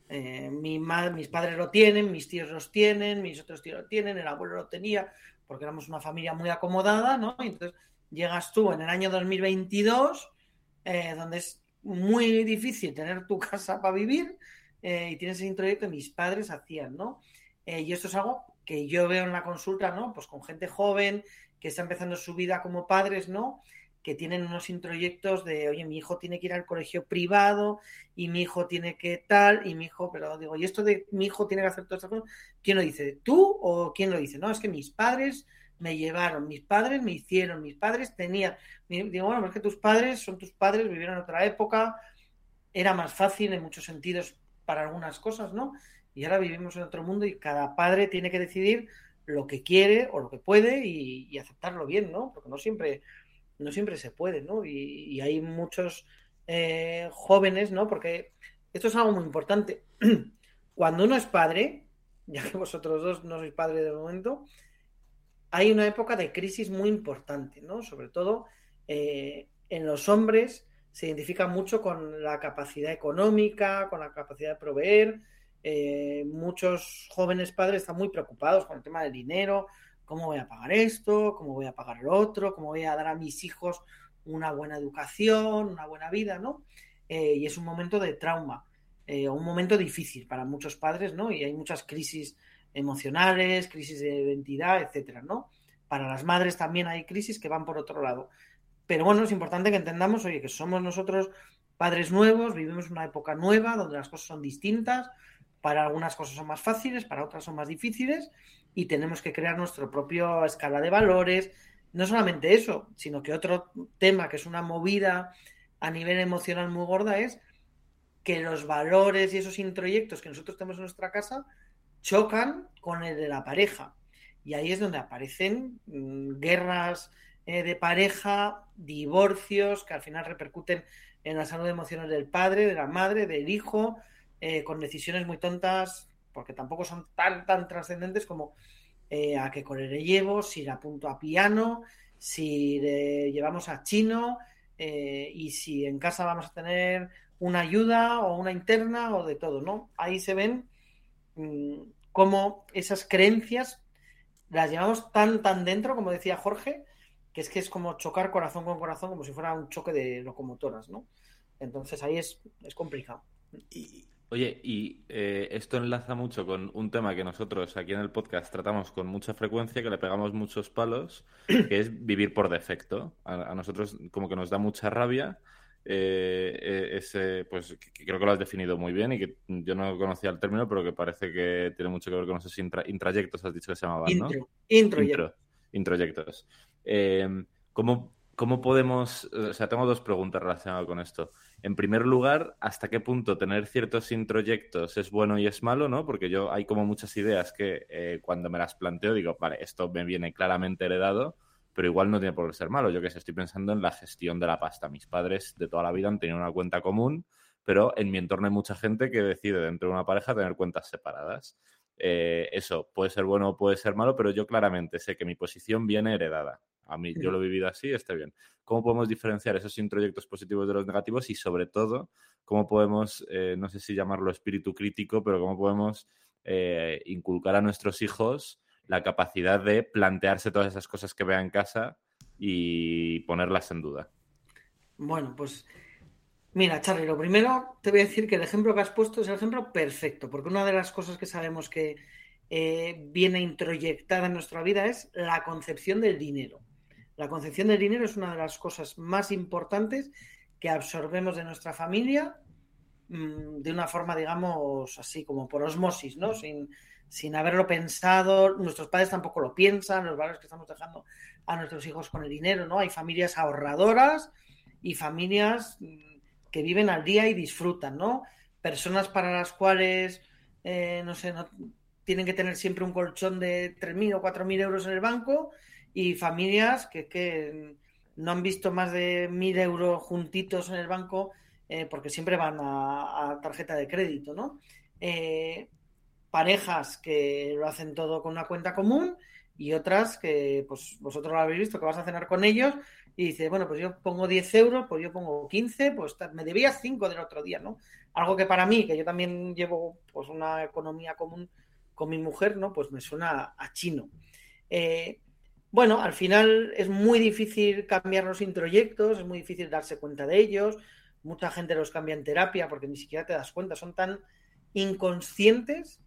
eh, mi mis padres lo tienen, mis tíos los tienen, mis otros tíos lo tienen, el abuelo lo tenía, porque éramos una familia muy acomodada, ¿no? Y entonces llegas tú en el año 2022, eh, donde es muy difícil tener tu casa para vivir, eh, y tienes ese introyecto que mis padres hacían, ¿no? y esto es algo que yo veo en la consulta, ¿no? Pues con gente joven que está empezando su vida como padres, ¿no? Que tienen unos introyectos de, oye, mi hijo tiene que ir al colegio privado y mi hijo tiene que tal y mi hijo, pero digo, ¿y esto de mi hijo tiene que hacer todas estas cosas? ¿Quién lo dice? ¿Tú o quién lo dice? No, es que mis padres me llevaron, mis padres me hicieron, mis padres tenían. Digo, bueno, es que tus padres son tus padres, vivieron en otra época, era más fácil en muchos sentidos para algunas cosas, ¿no? Y ahora vivimos en otro mundo y cada padre tiene que decidir lo que quiere o lo que puede y, aceptarlo bien, ¿no? Porque no siempre, no siempre se puede, ¿no? Y, hay muchos eh, jóvenes, ¿no? Porque esto es algo muy importante. Cuando uno es padre, ya que vosotros dos no sois padre de momento, hay una época de crisis muy importante, ¿no? Sobre todo eh, en los hombres se identifica mucho con la capacidad económica, con la capacidad de proveer, eh, muchos jóvenes padres están muy preocupados con el tema del dinero, cómo voy a pagar esto, cómo voy a pagar lo otro, cómo voy a dar a mis hijos una buena educación, una buena vida, ¿no? Eh, y es un momento de trauma, eh, un momento difícil para muchos padres, ¿no? Y hay muchas crisis emocionales, crisis de identidad, etcétera, ¿no? Para las madres también hay crisis que van por otro lado. Pero bueno, es importante que entendamos, oye, que somos nosotros padres nuevos, vivimos una época nueva donde las cosas son distintas, para algunas cosas son más fáciles, para otras son más difíciles y tenemos que crear nuestra propia escala de valores. No solamente eso, sino que otro tema que es una movida a nivel emocional muy gorda es que los valores y esos introyectos que nosotros tenemos en nuestra casa chocan con el de la pareja. Y ahí es donde aparecen mm, guerras eh, de pareja, divorcios que al final repercuten en la salud emocional del padre, de la madre, del hijo, eh, con decisiones muy tontas, porque tampoco son tan, tan trascendentes como eh, a qué le llevo, si le apunto a piano, si le llevamos a chino, eh, y si en casa vamos a tener una ayuda o una interna o de todo, ¿no? Ahí se ven mm, cómo esas creencias las llevamos tan, tan dentro, como decía Jorge, que es que es como chocar corazón con corazón, como si fuera un choque de locomotoras, ¿no? Entonces ahí es, es complicado. Oye, y eh, esto enlaza mucho con un tema que nosotros aquí en el podcast tratamos con mucha frecuencia, que le pegamos muchos palos, que es vivir por defecto. A, nosotros como que nos da mucha rabia. Eh, eh, ese, pues creo que lo has definido muy bien y que yo no conocía el término, pero que parece que tiene mucho que ver con esos intrayectos, has dicho que se llamaban, ¿no? Intro, intro, introyectos. Eh, ¿cómo, ¿Cómo podemos, o sea, tengo dos preguntas relacionadas con esto. En primer lugar, ¿hasta qué punto tener ciertos introyectos es bueno y es malo, no? Porque yo hay como muchas ideas que eh, cuando me las planteo digo, vale, esto me viene claramente heredado, pero igual no tiene por qué ser malo. Yo que sé, estoy pensando en la gestión de la pasta. Mis padres de toda la vida han tenido una cuenta común, pero en mi entorno hay mucha gente que decide dentro de una pareja tener cuentas separadas. Eh, eso puede ser bueno o puede ser malo, pero yo claramente sé que mi posición viene heredada. A mí, yo lo he vivido así, está bien. ¿Cómo podemos diferenciar esos introyectos positivos de los negativos? Y sobre todo, ¿cómo podemos, eh, no sé si llamarlo espíritu crítico, pero cómo podemos eh, inculcar a nuestros hijos la capacidad de plantearse todas esas cosas que vean en casa y ponerlas en duda? Bueno, pues Mira, Charlie, lo primero te voy a decir que el ejemplo que has puesto es el ejemplo perfecto, porque una de las cosas que sabemos que eh, viene introyectada en nuestra vida es la concepción del dinero. La concepción del dinero es una de las cosas más importantes que absorbemos de nuestra familia mm, de una forma, digamos, así como por osmosis, ¿no? Sin, sin haberlo pensado, nuestros padres tampoco lo piensan, los valores que estamos dejando a nuestros hijos con el dinero, ¿no? Hay familias ahorradoras y familias mm, que viven al día y disfrutan, ¿no? Personas para las cuales, eh, no sé, tienen que tener siempre un colchón de 3.000 o 4.000 euros en el banco y familias que, no han visto más de 1.000 euros juntitos en el banco eh, porque siempre van a, tarjeta de crédito, ¿no? Eh, parejas que lo hacen todo con una cuenta común y otras que, pues vosotros lo habéis visto, que vas a cenar con ellos y dice, bueno, pues yo pongo 10 euros, pues yo pongo 15, pues me debías 5 del otro día, ¿no? Algo que para mí, que yo también llevo pues una economía común con mi mujer, ¿no? Pues me suena a chino. Eh, bueno, al final es muy difícil cambiar los introyectos, es muy difícil darse cuenta de ellos. Mucha gente los cambia en terapia porque ni siquiera te das cuenta, son tan inconscientes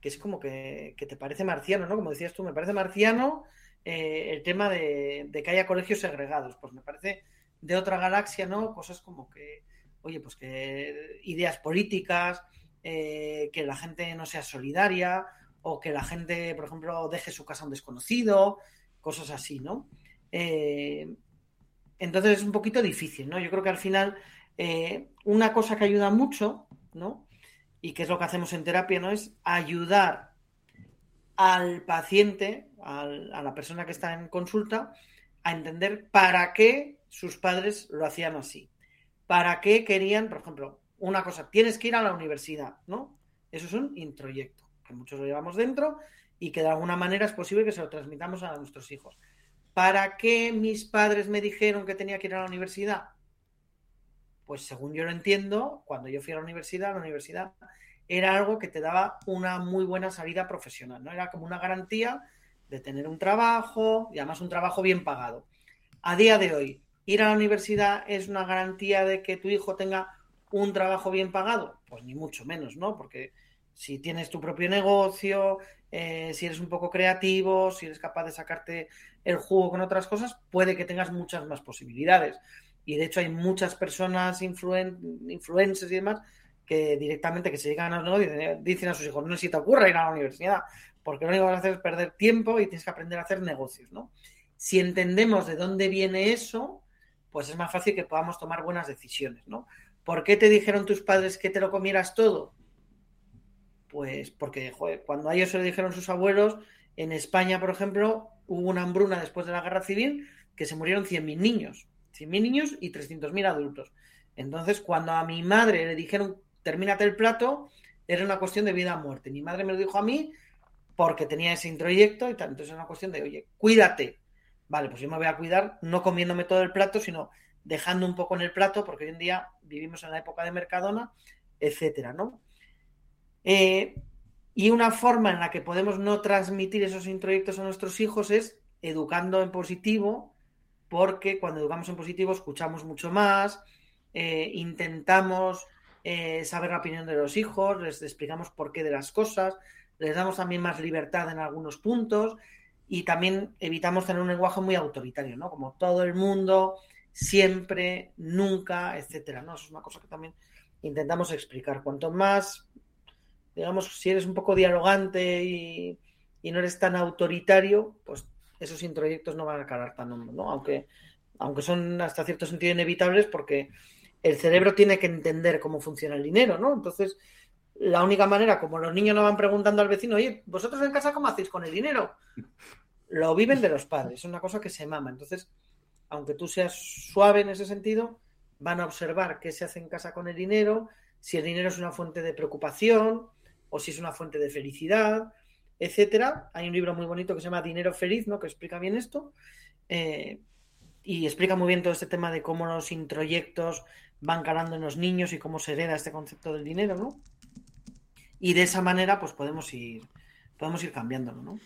que es como que, que te parece marciano, ¿no? Como decías tú, me parece marciano eh, el tema de, que haya colegios segregados. Pues me parece de otra galaxia, ¿no? Cosas como que, oye, pues que ideas políticas, eh, que la gente no sea solidaria o que la gente, por ejemplo, deje su casa a un desconocido, cosas así, ¿no? Eh, entonces es un poquito difícil, ¿no? Yo creo que al final una cosa que ayuda mucho, ¿no? Y que es lo que hacemos en terapia, ¿no? Es ayudar al paciente a la persona que está en consulta a entender para qué sus padres lo hacían así. ¿Para qué querían, por ejemplo, una cosa, tienes que ir a la universidad, ¿no? Eso es un introyecto, que muchos lo llevamos dentro y que de alguna manera es posible que se lo transmitamos a nuestros hijos. ¿Para qué mis padres me dijeron que tenía que ir a la universidad? Pues según yo lo entiendo, cuando yo fui a la universidad, la universidad era algo que te daba una muy buena salida profesional, ¿no? Era como una garantía de tener un trabajo y además un trabajo bien pagado. A día de hoy, ir a la universidad es una garantía de que tu hijo tenga un trabajo bien pagado, pues ni mucho menos, ¿no? Porque si tienes tu propio negocio, eh, si eres un poco creativo, si eres capaz de sacarte el jugo con otras cosas, puede que tengas muchas más posibilidades. Y de hecho hay muchas personas, influencers y demás, que directamente que se llegan a los dicen, dicen a sus hijos, no si te ir a la universidad, porque lo único que vas a hacer es perder tiempo y tienes que aprender a hacer negocios, ¿no? Si entendemos de dónde viene eso, pues es más fácil que podamos tomar buenas decisiones, ¿no? ¿Por qué te dijeron tus padres que te lo comieras todo? Pues porque cuando a ellos se lo dijeron sus abuelos, en España, por ejemplo, hubo una hambruna después de la guerra civil que se murieron 100.000 niños, 100.000 niños y 300.000 adultos. Entonces, cuando a mi madre le dijeron, termínate el plato, era una cuestión de vida o muerte. Mi madre me lo dijo a mí porque tenía ese introyecto y tal. Entonces es una cuestión de, oye, cuídate. Vale, pues yo me voy a cuidar no comiéndome todo el plato, sino dejando un poco en el plato, porque hoy en día vivimos en la época de Mercadona, etcétera, ¿no? Eh, y una forma en la que podemos no transmitir esos introyectos a nuestros hijos es educando en positivo, porque cuando educamos en positivo escuchamos mucho más, eh, intentamos eh, saber la opinión de los hijos, les explicamos por qué de las cosas, les damos también más libertad en algunos puntos y también evitamos tener un lenguaje muy autoritario, ¿no? Como todo el mundo, siempre, nunca, etcétera, ¿no? Eso es una cosa que también intentamos explicar. Cuanto más, digamos, si eres un poco dialogante y, no eres tan autoritario, pues esos introyectos no van a calar tan hondo, ¿no? Aunque, aunque son hasta cierto sentido inevitables porque el cerebro tiene que entender cómo funciona el dinero, ¿no? Entonces, la única manera, como los niños no van preguntando al vecino, oye, ¿vosotros en casa cómo hacéis con el dinero? Lo viven de los padres, es una cosa que se mama. Entonces, aunque tú seas suave en ese sentido, van a observar qué se hace en casa con el dinero, si el dinero es una fuente de preocupación o si es una fuente de felicidad, etcétera. Hay un libro muy bonito que se llama Dinero Feliz, ¿no? Que explica bien esto. Eh, y explica muy bien todo este tema de cómo los introyectos van calando en los niños y cómo se hereda este concepto del dinero, ¿no? y de esa manera pues podemos ir, podemos ir cambiándolo, ¿no?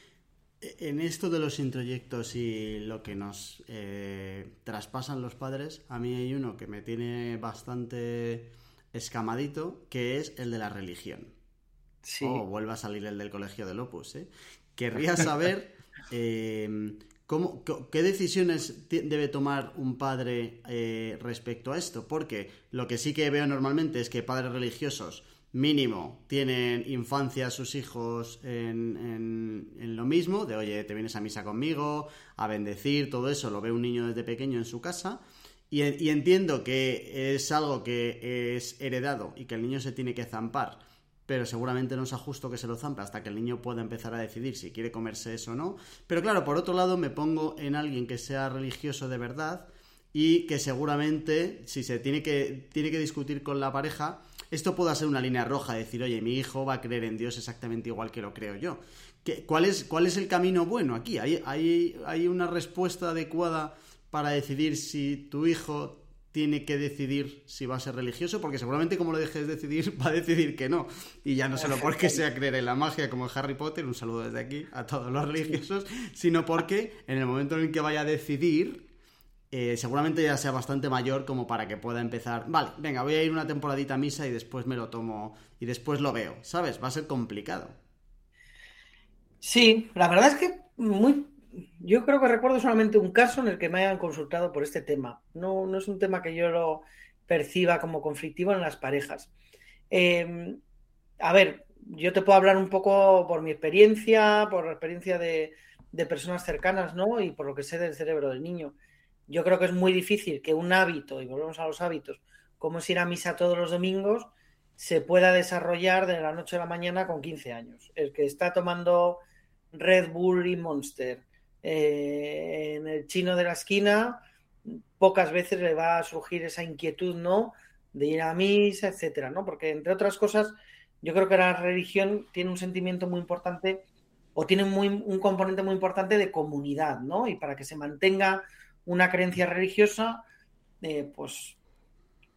En esto de los introyectos y lo que nos eh, traspasan los padres, a mí hay uno que me tiene bastante escamadito, que es el de la religión. Sí. Oh, vuelve a salir el del colegio de Opus, ¿eh? Querría saber em, cómo, qué decisiones debe tomar un padre eh, respecto a esto, porque lo que sí que veo normalmente es que padres religiosos mínimo tienen infancia sus hijos en, en, lo mismo, de oye, te vienes a misa conmigo, a bendecir, todo eso lo ve un niño desde pequeño en su casa. Y, y, entiendo que es algo que es heredado y que el niño se tiene que zampar, pero seguramente no es justo que se lo zampe hasta que el niño pueda empezar a decidir si quiere comerse eso o no. Pero claro, por otro lado, me pongo en alguien que sea religioso de verdad y que seguramente, si se tiene que, tiene que discutir con la pareja, esto pueda ser una línea roja, decir, oye, mi hijo va a creer en Dios exactamente igual que lo creo yo. ¿Qué, cuál, es, ¿Cuál es el camino bueno aquí? ¿Hay, hay, hay una respuesta adecuada para decidir si tu hijo tiene que decidir si va a ser religioso, porque seguramente como lo dejes decidir, va a decidir que no. Y ya no solo porque sea creer en la magia como en Harry Potter, un saludo desde aquí a todos los religiosos, sino porque en el momento en el que vaya a decidir, eh, seguramente ya sea bastante mayor como para que pueda empezar, vale, venga, voy a ir una temporadita a misa y después me lo tomo y después lo veo, ¿sabes? Va a ser complicado. Sí, la verdad es que muy... Yo creo que recuerdo solamente un caso en el que me hayan consultado por este tema. No, no es un tema que yo lo perciba como conflictivo en las parejas. Em, a ver, yo te puedo hablar un poco por mi experiencia, por la experiencia de, de personas cercanas, ¿no? Y por lo que sé del cerebro del niño yo creo que es muy difícil que un hábito, y volvemos a los hábitos, como es ir a misa todos los domingos, se pueda desarrollar de la noche a la mañana con 15 años. El que está tomando Red Bull y Monster eh, en el chino de la esquina, pocas veces le va a surgir esa inquietud, ¿no? De ir a misa, etcétera, ¿no? Porque, entre otras cosas, yo creo que la religión tiene un sentimiento muy importante o tiene muy, un componente muy importante de comunidad, ¿no? Y para que se mantenga una creencia religiosa, eh, pues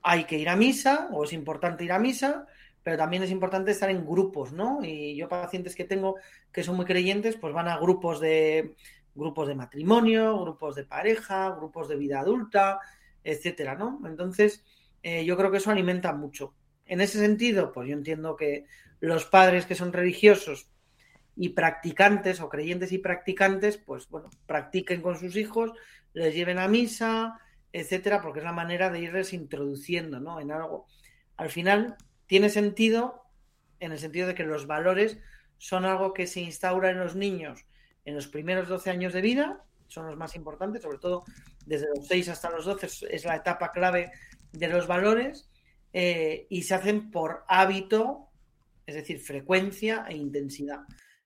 hay que ir a misa o es importante ir a misa, pero también es importante estar en grupos, ¿no? Y yo pacientes que tengo que son muy creyentes, pues van a grupos de grupos de matrimonio, grupos de pareja, grupos de vida adulta, etcétera, ¿no? Entonces, eh, yo creo que eso alimenta mucho. En ese sentido, pues yo entiendo que los padres que son religiosos y practicantes o creyentes y practicantes, pues bueno, practiquen con sus hijos, les lleven a misa, etcétera, porque es la manera de irles introduciendo, ¿no? En algo. Al final tiene sentido en el sentido de que los valores son algo que se instaura en los niños en los primeros 12 años de vida, son los más importantes, sobre todo desde los 6 hasta los 12 es la etapa clave de los valores eh, y se hacen por hábito, es decir, frecuencia e intensidad.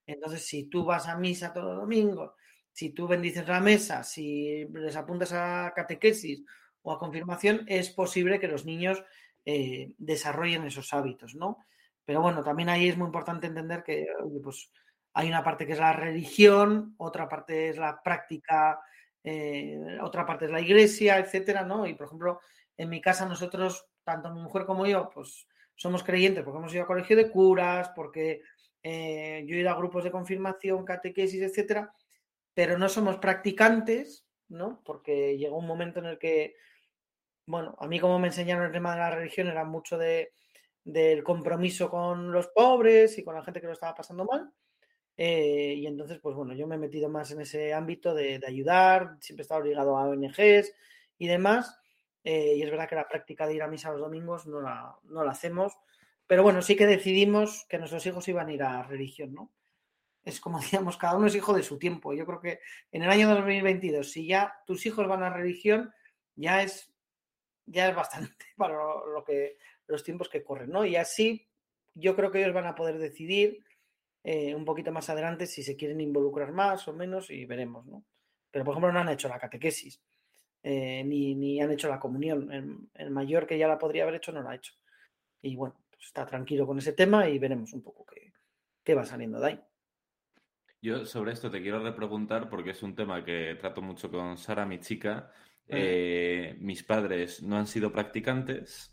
Entonces, si tú vas a misa todo domingo, si tú bendices la mesa, si les apuntas a catequesis o a confirmación, es posible que los niños eh, desarrollen esos hábitos, ¿no? Pero bueno, también ahí es muy importante entender que pues hay una parte que es la religión, otra parte es la práctica eh, otra parte es la iglesia, etcétera, ¿no? Y por ejemplo, en mi casa nosotros, tanto mi mujer como yo, pues somos creyentes porque hemos ido a colegio de curas, porque eh, yo he ido a grupos de confirmación, catequesis, etcétera, pero no somos practicantes, ¿no? Porque llegó un momento en el que, bueno, a mí como me enseñaron el tema de la religión era mucho de, del compromiso con los pobres y con la gente que lo estaba pasando mal. Eh, y entonces, pues bueno, yo me he metido más en ese ámbito de, ayudar, siempre he estado ligado a ONGs y demás. Eh, y es verdad que la práctica de ir a misa los domingos no la, no la hacemos, pero bueno, sí que decidimos que nuestros hijos iban a ir a religión, ¿no? Es como decíamos, cada uno es hijo de su tiempo. Yo creo que en el año 2022, si ya tus hijos van a religión, ya es, ya es bastante para lo que, los tiempos que corren, ¿no? Y así yo creo que ellos van a poder decidir eh, un poquito más adelante si se quieren involucrar más o menos y veremos, ¿no? Pero, por ejemplo, no han hecho la catequesis, eh, ni, ni, han hecho la comunión. El, mayor que ya la podría haber hecho no la ha hecho. Y bueno, pues está tranquilo con ese tema y veremos un poco qué, qué va saliendo de ahí. Yo sobre esto te quiero repreguntar porque es un tema que trato mucho con Sara, mi chica. Eh, mis padres no han sido practicantes,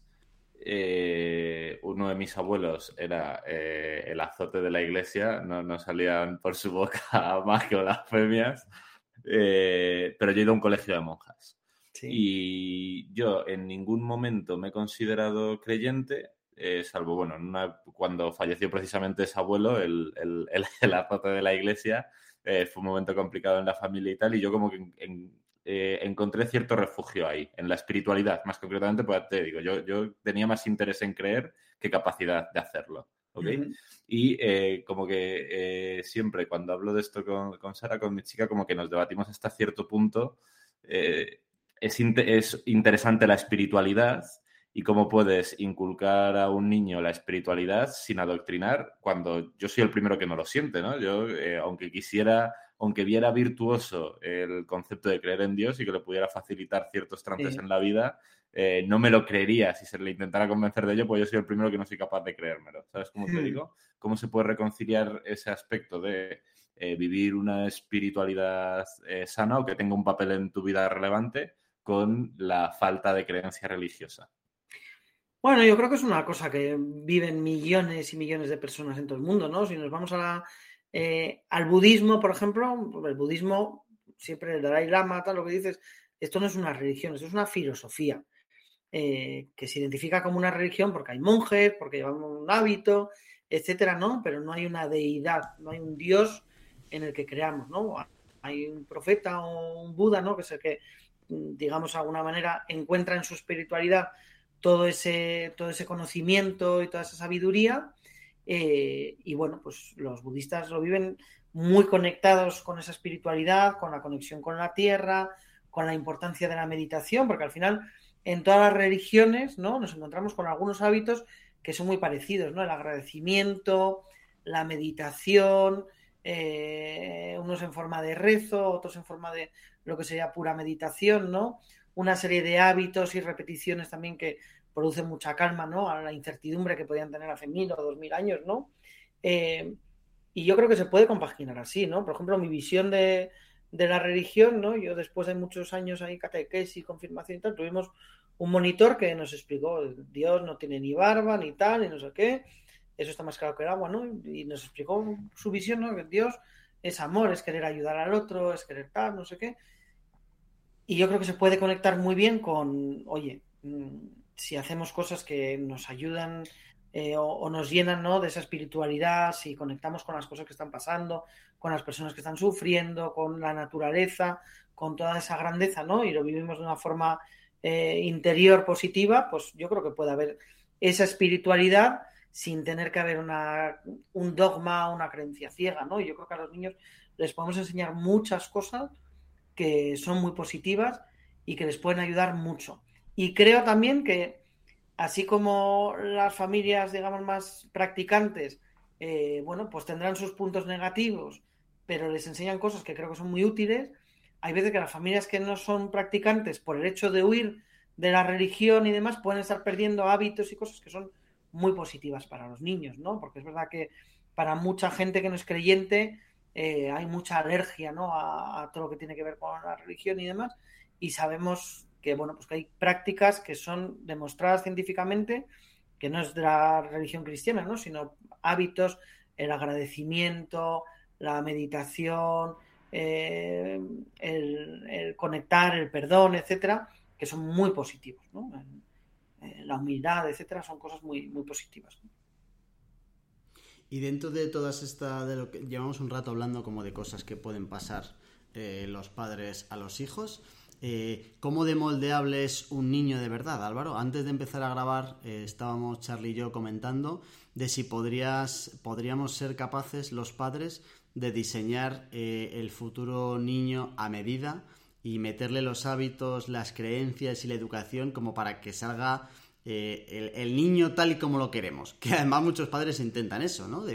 eh, uno de mis abuelos era eh, el azote de la iglesia, no, salían por su boca más que blasfemias, eh, pero yo he ido a un colegio de monjas. Y yo en ningún momento me he considerado creyente, salvo, bueno, cuando falleció precisamente ese abuelo, el, el, azote de la iglesia, fue un momento complicado en la familia y tal, y yo como que en eh, encontré cierto refugio ahí, en la espiritualidad, más concretamente, pues te digo, yo, yo tenía más interés en creer que capacidad de hacerlo. Y eh, como que eh, siempre cuando hablo de esto con, con, Sara, con mi chica, como que nos debatimos hasta cierto punto. es, es interesante la espiritualidad y cómo puedes inculcar a un niño la espiritualidad sin adoctrinar cuando yo soy el primero que no lo siente, ¿no? Yo, aunque quisiera aunque viera virtuoso el concepto de creer en Dios y que le pudiera facilitar ciertos trances en la vida, eh, no me lo creería si se le intentara convencer de ello, pues yo soy el primero que no soy capaz de creérmelo. ¿Sabes cómo te hmm. digo? ¿Cómo se puede reconciliar ese aspecto de eh, vivir una espiritualidad eh, sana o que tenga un papel en tu vida relevante con la falta de creencia religiosa? Bueno, yo creo que es una cosa que viven millones y millones de personas en todo el mundo, ¿no? Si nos vamos a la eh, al budismo, por ejemplo, el budismo, siempre el Dalai Lama, tal, lo que dices, esto no es una religión, esto es una filosofía eh, que se identifica como una religión porque hay monjes, porque llevan un hábito, etcétera, ¿no? Pero no hay una deidad, no hay un Dios en el que creamos, ¿no? Hay un profeta o un Buda, ¿no? Que es el que, digamos, de alguna manera encuentra en su espiritualidad todo ese, todo ese conocimiento y toda esa sabiduría eh, y bueno, pues los budistas lo viven muy conectados con esa espiritualidad, con la conexión con la tierra, con la importancia de la meditación, porque al final en todas las religiones ¿no? nos encontramos con algunos hábitos que son muy parecidos, ¿no? El agradecimiento, la meditación, eh, unos en forma de rezo, otros en forma de lo que sería pura meditación, ¿no? Una serie de hábitos y repeticiones también que produce mucha calma, ¿no? A la incertidumbre que podían tener hace mil o dos mil años, ¿no? Eh, y yo creo que se puede compaginar así, ¿no? Por ejemplo, mi visión de, la religión, ¿no? Yo después de muchos años ahí, catequesis, confirmación y tal, tuvimos un monitor que nos explicó, Dios no tiene ni barba, ni tal, ni no sé qué, eso está más claro que el agua, ¿no? Y nos explicó su visión, ¿no? Que Dios es amor, es querer ayudar al otro, es querer tal, no sé qué. Y yo creo que se puede conectar muy bien con, oye, mm, si hacemos cosas que nos ayudan eh, o, nos llenan ¿no? de esa espiritualidad, si conectamos con las cosas que están pasando, con las personas que están sufriendo, con la naturaleza, con toda esa grandeza, ¿no? Y lo vivimos de una forma eh, interior positiva, pues yo creo que puede haber esa espiritualidad sin tener que haber una, un dogma, una creencia ciega, ¿no? Yo creo que a los niños les podemos enseñar muchas cosas que son muy positivas y que les pueden ayudar mucho. Y creo también que, así como las familias, digamos, más practicantes, eh, bueno, pues tendrán sus puntos negativos, pero les enseñan cosas que creo que son muy útiles. Hay veces que las familias que no son practicantes, por el hecho de huir de la religión y demás, pueden estar perdiendo hábitos y cosas que son muy positivas para los niños, ¿no? Porque es verdad que para mucha gente que no es creyente, eh, hay mucha alergia ¿no? a, todo lo que tiene que ver con la religión y demás, y sabemos que, bueno, pues que hay prácticas que son demostradas científicamente, que no es de la religión cristiana, ¿no? sino hábitos, el agradecimiento, la meditación, eh, el, conectar, el perdón, etcétera, que son muy positivos. ¿no? la humildad, etcétera, son cosas muy, muy positivas. Y dentro de todas estas, de lo que llevamos un rato hablando como de cosas que pueden pasar eh, los padres a los hijos, eh, ¿cómo de moldeable es un niño de verdad, Álvaro? Antes de empezar a grabar, eh, estábamos Charlie y yo comentando de si podrías, podríamos ser capaces los padres de diseñar el futuro niño a medida y meterle los hábitos, las creencias y la educación como para que salga eh, el, niño tal y como lo queremos. Que además muchos padres intentan eso, ¿no?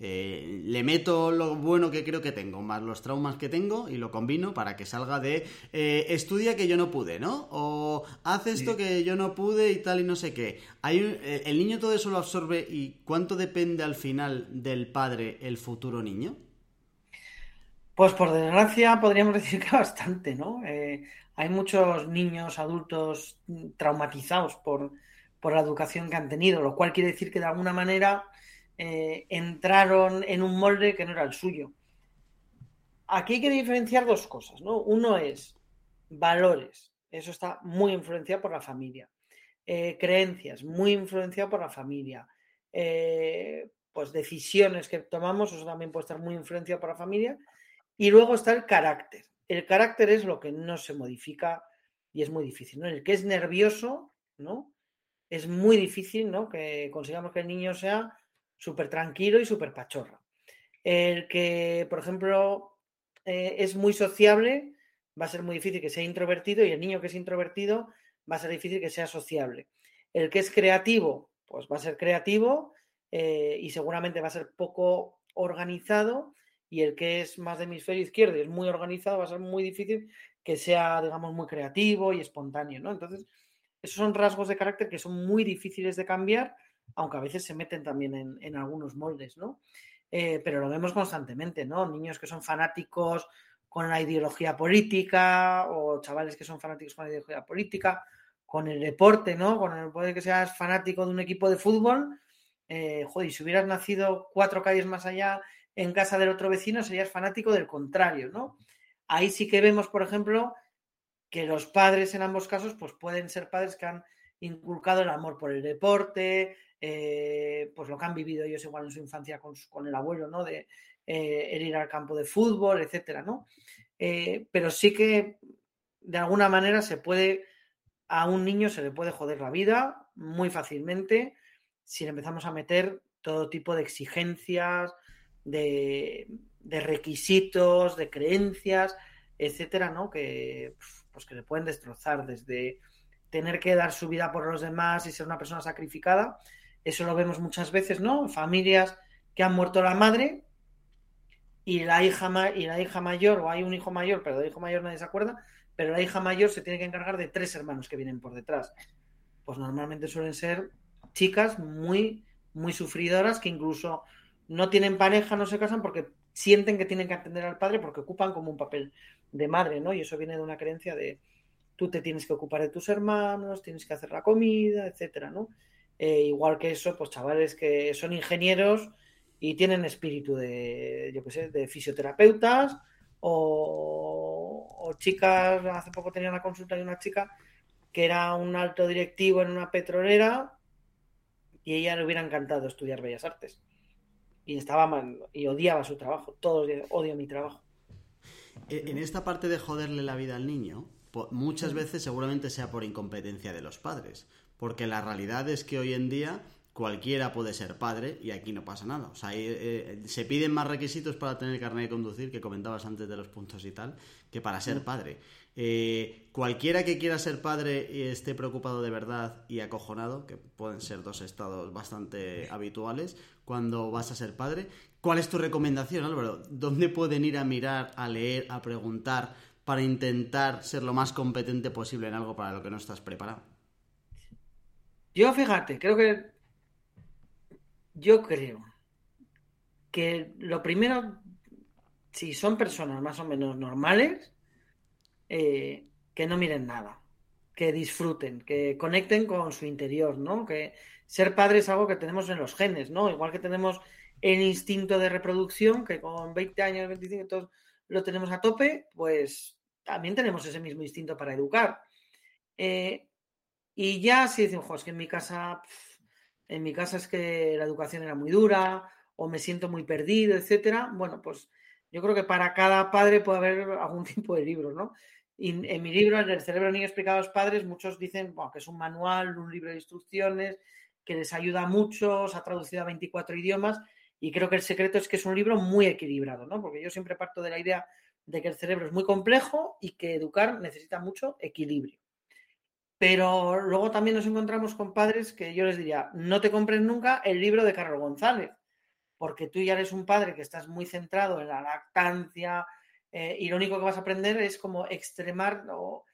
Eh, le meto lo bueno que creo que tengo, más los traumas que tengo y lo combino para que salga de eh, estudia que yo no pude, ¿no? O haz esto que yo no pude y tal y no sé qué. Hay el niño todo eso lo absorbe y ¿cuánto depende al final del padre el futuro niño? Pues por desgracia podríamos decir que bastante, ¿no? hay muchos niños, adultos traumatizados por, por la educación que han tenido, lo cual quiere decir que de alguna manera eh, entraron en un molde que no era el suyo. Aquí hay que diferenciar dos cosas, ¿no? Uno es valores, eso está muy influenciado por la familia. Eh, creencias, muy influenciado por la familia. Eh, pues decisiones que tomamos, eso también puede estar muy influenciado por la familia. Y luego está el carácter. El carácter es lo que no se modifica y es muy difícil, ¿no? El que es nervioso, ¿no? es muy difícil ¿no? que consigamos que el niño sea súper tranquilo y súper pachorra. El que, por ejemplo, eh, es muy sociable, va a ser muy difícil que sea introvertido y el niño que es introvertido va a ser difícil que sea sociable. El que es creativo, pues va a ser creativo eh, y seguramente va a ser poco organizado y el que es más de hemisferio izquierdo y es muy organizado va a ser muy difícil que sea, digamos, muy creativo y espontáneo, ¿no? Entonces, esos son rasgos de carácter que son muy difíciles de cambiar, aunque a veces se meten también en, algunos moldes, ¿no? Eh, pero lo vemos constantemente, ¿no? Niños que son fanáticos con la ideología política o chavales que son fanáticos con la ideología política, con el deporte, ¿no? Con el poder que seas fanático de un equipo de fútbol, eh, joder, si hubieras nacido cuatro calles más allá en casa del otro vecino, serías fanático del contrario, ¿no? Ahí sí que vemos, por ejemplo, que los padres en ambos casos pues pueden ser padres que han inculcado el amor por el deporte, eh, pues lo que han vivido ellos igual en su infancia con, el abuelo, ¿no? De eh, el ir al campo de fútbol, etcétera, ¿no? Eh, pero sí que de alguna manera se puede, a un niño se le puede joder la vida muy fácilmente si le empezamos a meter todo tipo de exigencias, de, de requisitos, de creencias, etcétera, ¿no? Que, pues que le pueden destrozar desde tener que dar su vida por los demás y ser una persona sacrificada. Eso lo vemos muchas veces, ¿no? Familias que han muerto la madre y la hija, y la hija mayor, o hay un hijo mayor, pero del hijo mayor nadie se acuerda, pero la hija mayor se tiene que encargar de tres hermanos que vienen por detrás. Pues normalmente suelen ser chicas muy, muy sufridoras que incluso no tienen pareja, no se casan porque sienten que tienen que atender al padre porque ocupan como un papel de madre, ¿no? Y eso viene de una creencia de tú te tienes que ocupar de tus hermanos, tienes que hacer la comida, etcétera, ¿no? Eh, igual que eso, pues chavales que son ingenieros y tienen espíritu de, yo qué sé, de fisioterapeutas o, o, chicas, hace poco tenía una consulta de una chica que era un alto directivo en una petrolera y ella le hubiera encantado estudiar bellas artes y estaba mal y odiaba su trabajo. Todos odio mi trabajo. E, en esta parte de joderle la vida al niño, muchas veces seguramente sea por incompetencia de los padres. Porque la realidad es que hoy en día cualquiera puede ser padre y aquí no pasa nada. O sea, eh, se piden más requisitos para tener carnet de conducir, que comentabas antes de los puntos y tal, que para ser mm. padre. Eh, cualquiera que quiera ser padre y esté preocupado de verdad y acojonado, que pueden ser dos estados bastante habituales cuando vas a ser padre, ¿cuál es tu recomendación, Álvaro? ¿Dónde pueden ir a mirar, a leer, a preguntar para intentar ser lo más competente posible en algo para lo que no estás preparado? Yo, fíjate, creo que. Yo creo que lo primero si son personas más o menos normales, eh, que no miren nada, que disfruten, que conecten con su interior, ¿no? Que ser padre es algo que tenemos en los genes, ¿no? Igual que tenemos el instinto de reproducción, que con 20 años, 25, todos lo tenemos a tope, pues también tenemos ese mismo instinto para educar. Eh, y ya si decimos, es que en mi casa, en mi casa es que la educación era muy dura, o me siento muy perdido, etcétera. Bueno, pues yo creo que para cada padre puede haber algún tipo de libro, ¿no? Y en mi libro, en el cerebro niño explicado a los padres, muchos dicen que es un manual, un libro de instrucciones, que les ayuda mucho, se ha traducido a 24 idiomas y creo que el secreto es que es un libro muy equilibrado, ¿no? Porque yo siempre parto de la idea de que el cerebro es muy complejo y que educar necesita mucho equilibrio. Pero luego también nos encontramos con padres que yo les diría, no te compres nunca el libro de Carlos González, porque tú ya eres un padre que estás muy centrado en la lactancia eh, y lo único que vas a aprender es como extremar o,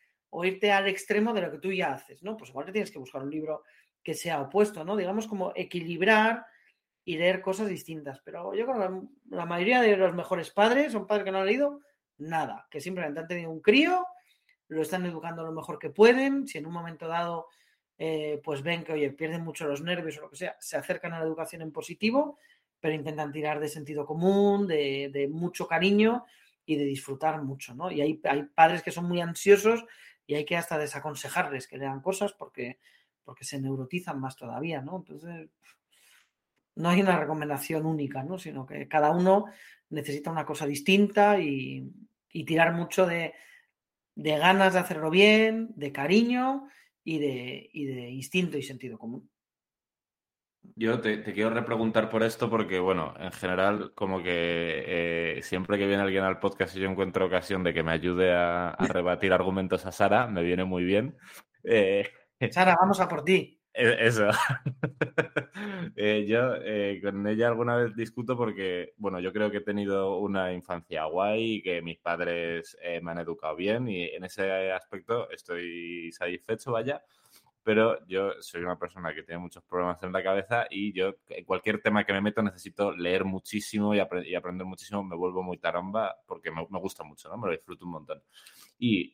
irte al extremo de lo que tú ya haces, ¿no? Pues igual que tienes que buscar un libro que sea opuesto, ¿no? Digamos como equilibrar y leer cosas distintas. Pero yo creo que la mayoría de los mejores padres son padres que no han leído nada, que simplemente han tenido un crío, lo están educando lo mejor que pueden, si en un momento dado eh, pues ven que, oye, pierden mucho los nervios o lo que sea, se acercan a la educación en positivo, pero intentan tirar de sentido común, de, mucho cariño y de disfrutar mucho, ¿no? Y hay, hay padres que son muy ansiosos y hay que hasta desaconsejarles que lean cosas porque porque se neurotizan más todavía, ¿no? Entonces, no hay una recomendación única, ¿no? Sino que cada uno necesita una cosa distinta y, tirar mucho de, ganas de hacerlo bien, de cariño y de, de instinto y sentido común. Yo te, quiero repreguntar por esto porque, bueno, en general, como que eh, siempre que viene alguien al podcast y yo encuentro ocasión de que me ayude a, rebatir argumentos a Sara, me viene muy bien. Eh, Sara, vamos a por ti. E, eso. Eh, yo eh, con ella alguna vez discuto porque, bueno, yo creo que he tenido una infancia guay y que mis padres eh, me han educado bien y en ese aspecto estoy satisfecho, vaya. Pero yo soy una persona que tiene muchos problemas en la cabeza y yo, en cualquier tema que me meto, necesito leer muchísimo y, aprender muchísimo. Me vuelvo muy taramba porque me, me, gusta mucho, ¿no? Me lo disfruto un montón. Y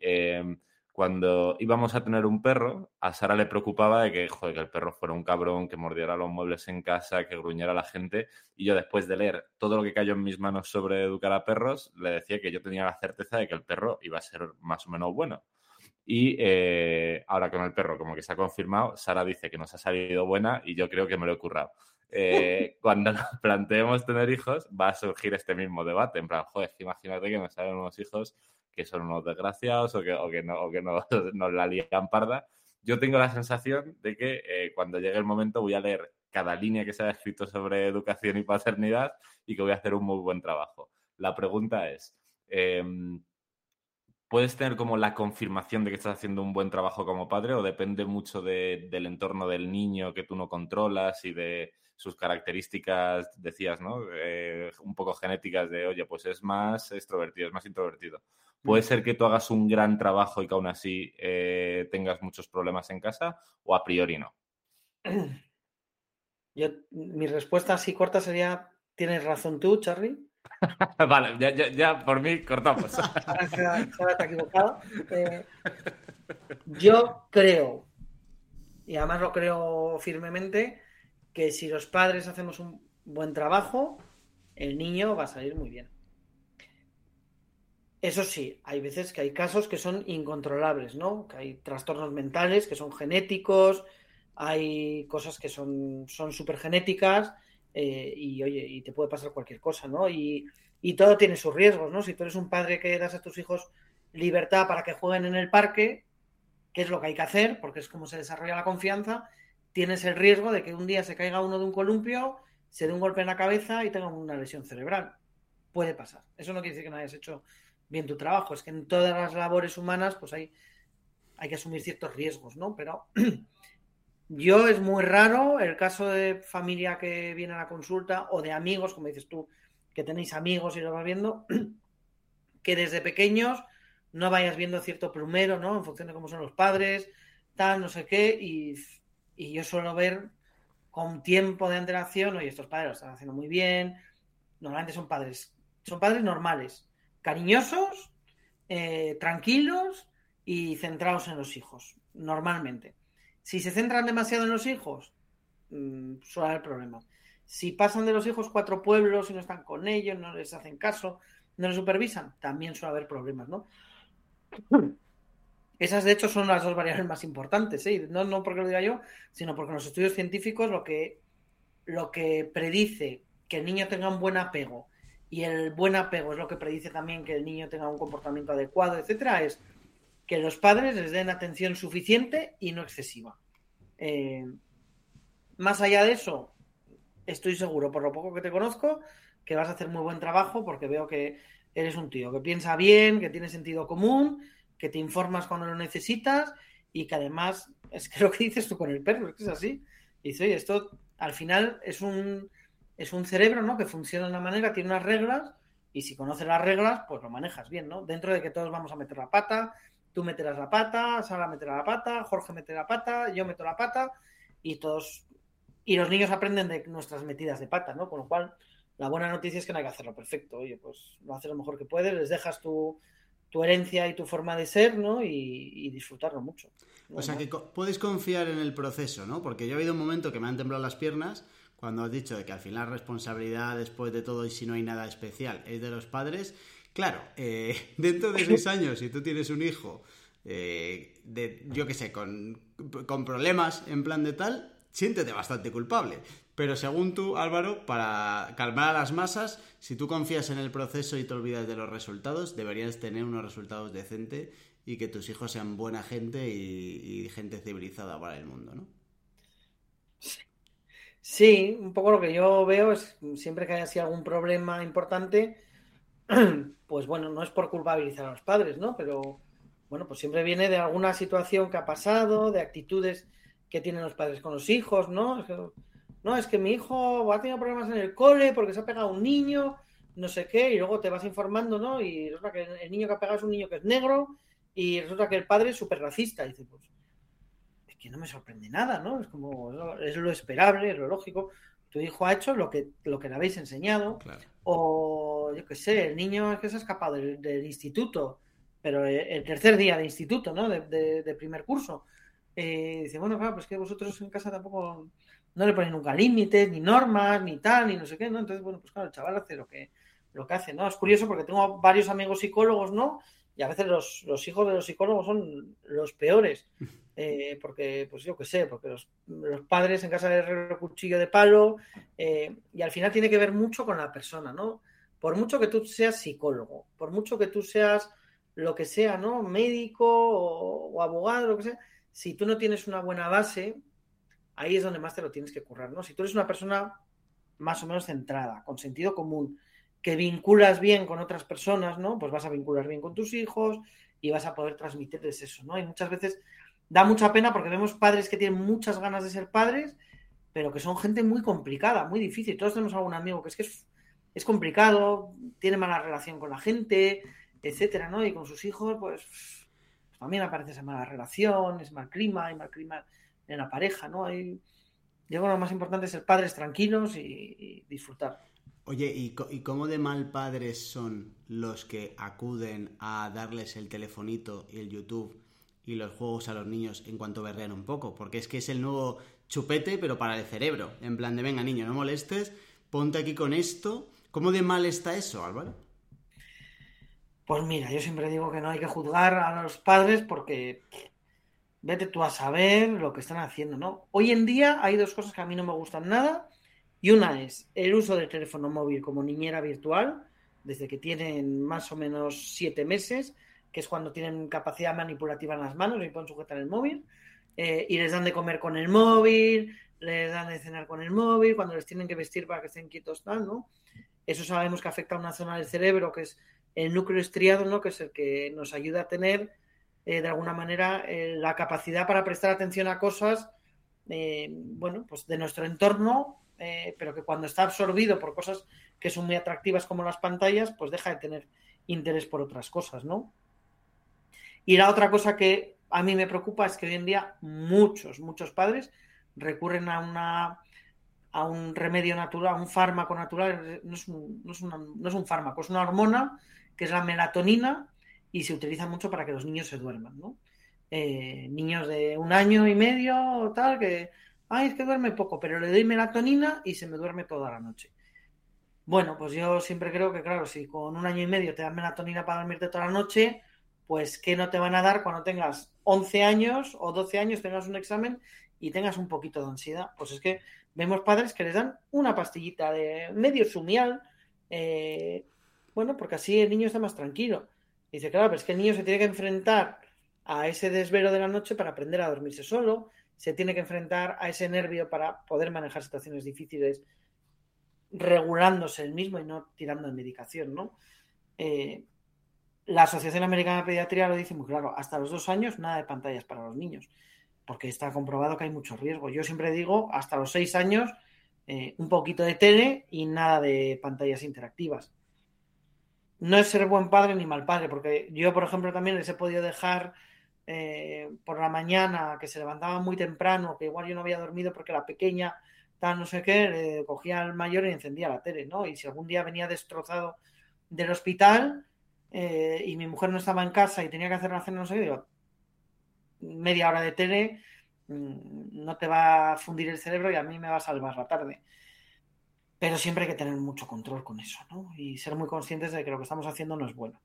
cuando íbamos a tener un perro, a Sara le preocupaba de que, joder, que el perro fuera un cabrón, que mordiera los muebles en casa, que gruñera a la gente. Y yo, después de leer todo lo que cayó en mis manos sobre educar a perros, le decía que yo tenía la certeza de que el perro iba a ser más o menos bueno. Y eh, ahora con el perro, como que se ha confirmado, Sara dice que nos ha salido buena y yo creo que me lo he currado. Eh, cuando nos planteemos tener hijos, va a surgir este mismo debate. En plan, joder, imagínate que me salen unos hijos que son unos desgraciados o que, o que, no, o que no, nos la lían parda. Yo tengo la sensación de que eh, cuando llegue el momento voy a leer cada línea que se haya escrito sobre educación y paternidad y que voy a hacer un muy buen trabajo. La pregunta es, em, ¿puedes tener como la confirmación de que estás haciendo un buen trabajo como padre o depende mucho del entorno del niño que tú no controlas y de sus características, decías, ¿no? Eh, un poco genéticas de, oye, pues es más extrovertido, es más introvertido. Puede ser que tú hagas un gran trabajo y que aún así eh, tengas muchos problemas en casa o a priori no. Yo, mi respuesta así corta sería, tienes razón tú, Charlie. vale, ya, por mí cortamos. Ahora, equivocado. Eh, yo creo, y además lo creo firmemente, que si los padres hacemos un buen trabajo, el niño va a salir muy bien. Eso sí, hay veces que hay casos que son incontrolables, ¿no? Que hay trastornos mentales que son genéticos, hay cosas que son súper genéticas eh, y, oye, y te puede pasar cualquier cosa, ¿no? Y, y, todo tiene sus riesgos, ¿no? Si tú eres un padre que das a tus hijos libertad para que jueguen en el parque, ¿qué es lo que hay que hacer? Porque es como se desarrolla la confianza, tienes el riesgo de que un día se caiga uno de un columpio, se dé un golpe en la cabeza y tenga una lesión cerebral. Puede pasar. Eso no quiere decir que no hayas hecho bien tu trabajo. Es que en todas las labores humanas, pues hay, hay que asumir ciertos riesgos, ¿no? Pero yo es muy raro el caso de familia que viene a la consulta o de amigos, como dices tú, que tenéis amigos y lo vas viendo, que desde pequeños no vayas viendo cierto plumero, ¿no? En función de cómo son los padres, tal, no sé qué, y, y yo suelo ver con tiempo de antelación, oye, estos padres lo están haciendo muy bien, normalmente son padres son padres normales, cariñosos, eh, tranquilos y centrados en los hijos, normalmente. Si se centran demasiado en los hijos, mmm, suele haber problemas. Si pasan de los hijos cuatro pueblos y no están con ellos, no les hacen caso, no les supervisan, también suele haber problemas, ¿no? Esas, de hecho, son las dos variables más importantes, ¿eh? no, no porque lo diga yo, sino porque en los estudios científicos lo que, lo que predice que el niño tenga un buen apego y el buen apego es lo que predice también que el niño tenga un comportamiento adecuado, etcétera, es que los padres les den atención suficiente y no excesiva. Eh, más allá de eso, estoy seguro, por lo poco que te conozco, que vas a hacer muy buen trabajo porque veo que eres un tío que piensa bien, que tiene sentido común que te informas cuando lo necesitas y que además, es que lo que dices tú con el perro, es que es así. Y dice, oye, esto al final es un, es un cerebro, ¿no? Que funciona de una manera, tiene unas reglas y si conoces las reglas, pues lo manejas bien, ¿no? Dentro de que todos vamos a meter la pata, tú meterás la pata, Sara meterá la pata, Jorge meterá la pata, yo meto la pata y todos... Y los niños aprenden de nuestras metidas de pata, ¿no? Con lo cual, la buena noticia es que no hay que hacerlo perfecto. Oye, pues lo haces lo mejor que puedes, les dejas tu, tu herencia y tu forma de ser, ¿no? Y, disfrutarlo mucho. O sea, que puedes confiar en el proceso, ¿no? Porque yo he habido un momento que me han temblado las piernas cuando has dicho de que al final la responsabilidad después de todo y si no hay nada especial es de los padres. Claro, eh, dentro de seis años, si tú tienes un hijo, eh, de, yo qué sé, con, con problemas en plan de tal, siéntete bastante culpable. Pero según tú, Álvaro, para calmar a las masas, si tú confías en el proceso y te olvidas de los resultados, deberías tener unos resultados decentes y que tus hijos sean buena gente y, gente civilizada para el mundo, ¿no? Sí, un poco lo que yo veo es siempre que haya sido algún problema importante, pues bueno, no es por culpabilizar a los padres, ¿no? Pero bueno, pues siempre viene de alguna situación que ha pasado, de actitudes que tienen los padres con los hijos, ¿no? No, es que mi hijo ha tenido problemas en el cole porque se ha pegado un niño, no sé qué, y luego te vas informando, ¿no? Y resulta que el niño que ha pegado es un niño que es negro y resulta que el padre es súper racista. Y dices, pues, es que no me sorprende nada, ¿no? Es como, es lo esperable, es lo lógico. Tu hijo ha hecho lo que, lo que le habéis enseñado. O, yo qué sé, el niño es que se ha escapado del, instituto, pero el tercer día de instituto, ¿no? De, primer curso. Eh, dice, bueno, claro, pues que vosotros en casa tampoco no le ponen nunca límites, ni normas, ni tal, ni no sé qué, ¿no? Entonces, bueno, pues claro, el chaval hace lo que, lo que hace, ¿no? Es curioso porque tengo varios amigos psicólogos, ¿no? Y a veces los, hijos de los psicólogos son los peores, eh, porque, pues yo qué sé, porque los, padres en casa de cuchillo de palo, eh, y al final tiene que ver mucho con la persona, ¿no? Por mucho que tú seas psicólogo, por mucho que tú seas lo que sea, ¿no? Médico o, o abogado, lo que sea, si tú no tienes una buena base, ahí es donde más te lo tienes que currar, ¿no? Si tú eres una persona más o menos centrada, con sentido común, que vinculas bien con otras personas, ¿no? Pues vas a vincular bien con tus hijos y vas a poder transmitirles eso, ¿no? Y muchas veces da mucha pena porque vemos padres que tienen muchas ganas de ser padres, pero que son gente muy complicada, muy difícil. Todos tenemos algún amigo que es que es, complicado, tiene mala relación con la gente, etcétera, ¿no? Y con sus hijos, pues también aparece esa mala relación, es mal clima, hay mal clima en la pareja, ¿no? Hay, yo creo que lo más importante es ser padres tranquilos y, disfrutar. Oye, ¿y, cómo de mal padres son los que acuden a darles el telefonito y el YouTube y los juegos a los niños en cuanto berrean un poco? Porque es que es el nuevo chupete, pero para el cerebro. En plan de, venga, niño, no molestes, ponte aquí con esto. ¿Cómo de mal está eso, Álvaro? Pues mira, yo siempre digo que no hay que juzgar a los padres porque vete tú a saber lo que están haciendo, ¿no? Hoy en día hay dos cosas que a mí no me gustan nada y una es el uso del teléfono móvil como niñera virtual, desde que tienen más o menos siete meses, que es cuando tienen capacidad manipulativa en las manos y pueden sujetar el móvil, eh, y les dan de comer con el móvil, les dan de cenar con el móvil, cuando les tienen que vestir para que estén quietos, tal, ¿no? Eso sabemos que afecta a una zona del cerebro que es el núcleo estriado, ¿no? Que es el que nos ayuda a tener eh, de alguna manera eh, la capacidad para prestar atención a cosas, eh, bueno, pues de nuestro entorno, pero que cuando está absorbido por cosas que son muy atractivas como las pantallas, pues deja de tener interés por otras cosas, ¿no? Y la otra cosa que a mí me preocupa es que hoy en día muchos, muchos padres recurren a una a un remedio natural, a un fármaco natural, no es un, no, es no es un fármaco, es una hormona que es la melatonina y se utiliza mucho para que los niños se duerman, ¿no? Eh, niños de un año y medio o tal, que, ay, es que duerme poco, pero le doy melatonina y se me duerme toda la noche. Bueno, pues yo siempre creo que, claro, si con un año y medio te dan melatonina para dormirte toda la noche, pues ¿qué no te van a dar cuando tengas 11 años o 12 años, tengas un examen y tengas un poquito de ansiedad? Pues es que vemos padres que les dan una pastillita de medio sumial, eh, bueno, porque así el niño está más tranquilo. Dice, claro, pero es que el niño se tiene que enfrentar a ese desvelo de la noche para aprender a dormirse solo, se tiene que enfrentar a ese nervio para poder manejar situaciones difíciles regulándose el mismo y no tirando de medicación, ¿no? Eh, la Asociación Americana de Pediatría lo dice muy claro, hasta los dos años nada de pantallas para los niños, porque está comprobado que hay mucho riesgo. Yo siempre digo, hasta los seis años, eh, un poquito de tele y nada de pantallas interactivas no es ser buen padre ni mal padre, porque yo, por ejemplo, también les he podido dejar eh, por la mañana, que se levantaba muy temprano, que igual yo no había dormido porque la pequeña, tal, no sé qué, cogía al mayor y encendía la tele, ¿no? Y si algún día venía destrozado del hospital eh, y mi mujer no estaba en casa y tenía que hacer la cena, no sé qué, digo, media hora de tele mm, no te va a fundir el cerebro y a mí me va a salvar la tarde. Pero siempre hay que tener mucho control con eso, ¿no? Y ser muy conscientes de que lo que estamos haciendo no es bueno.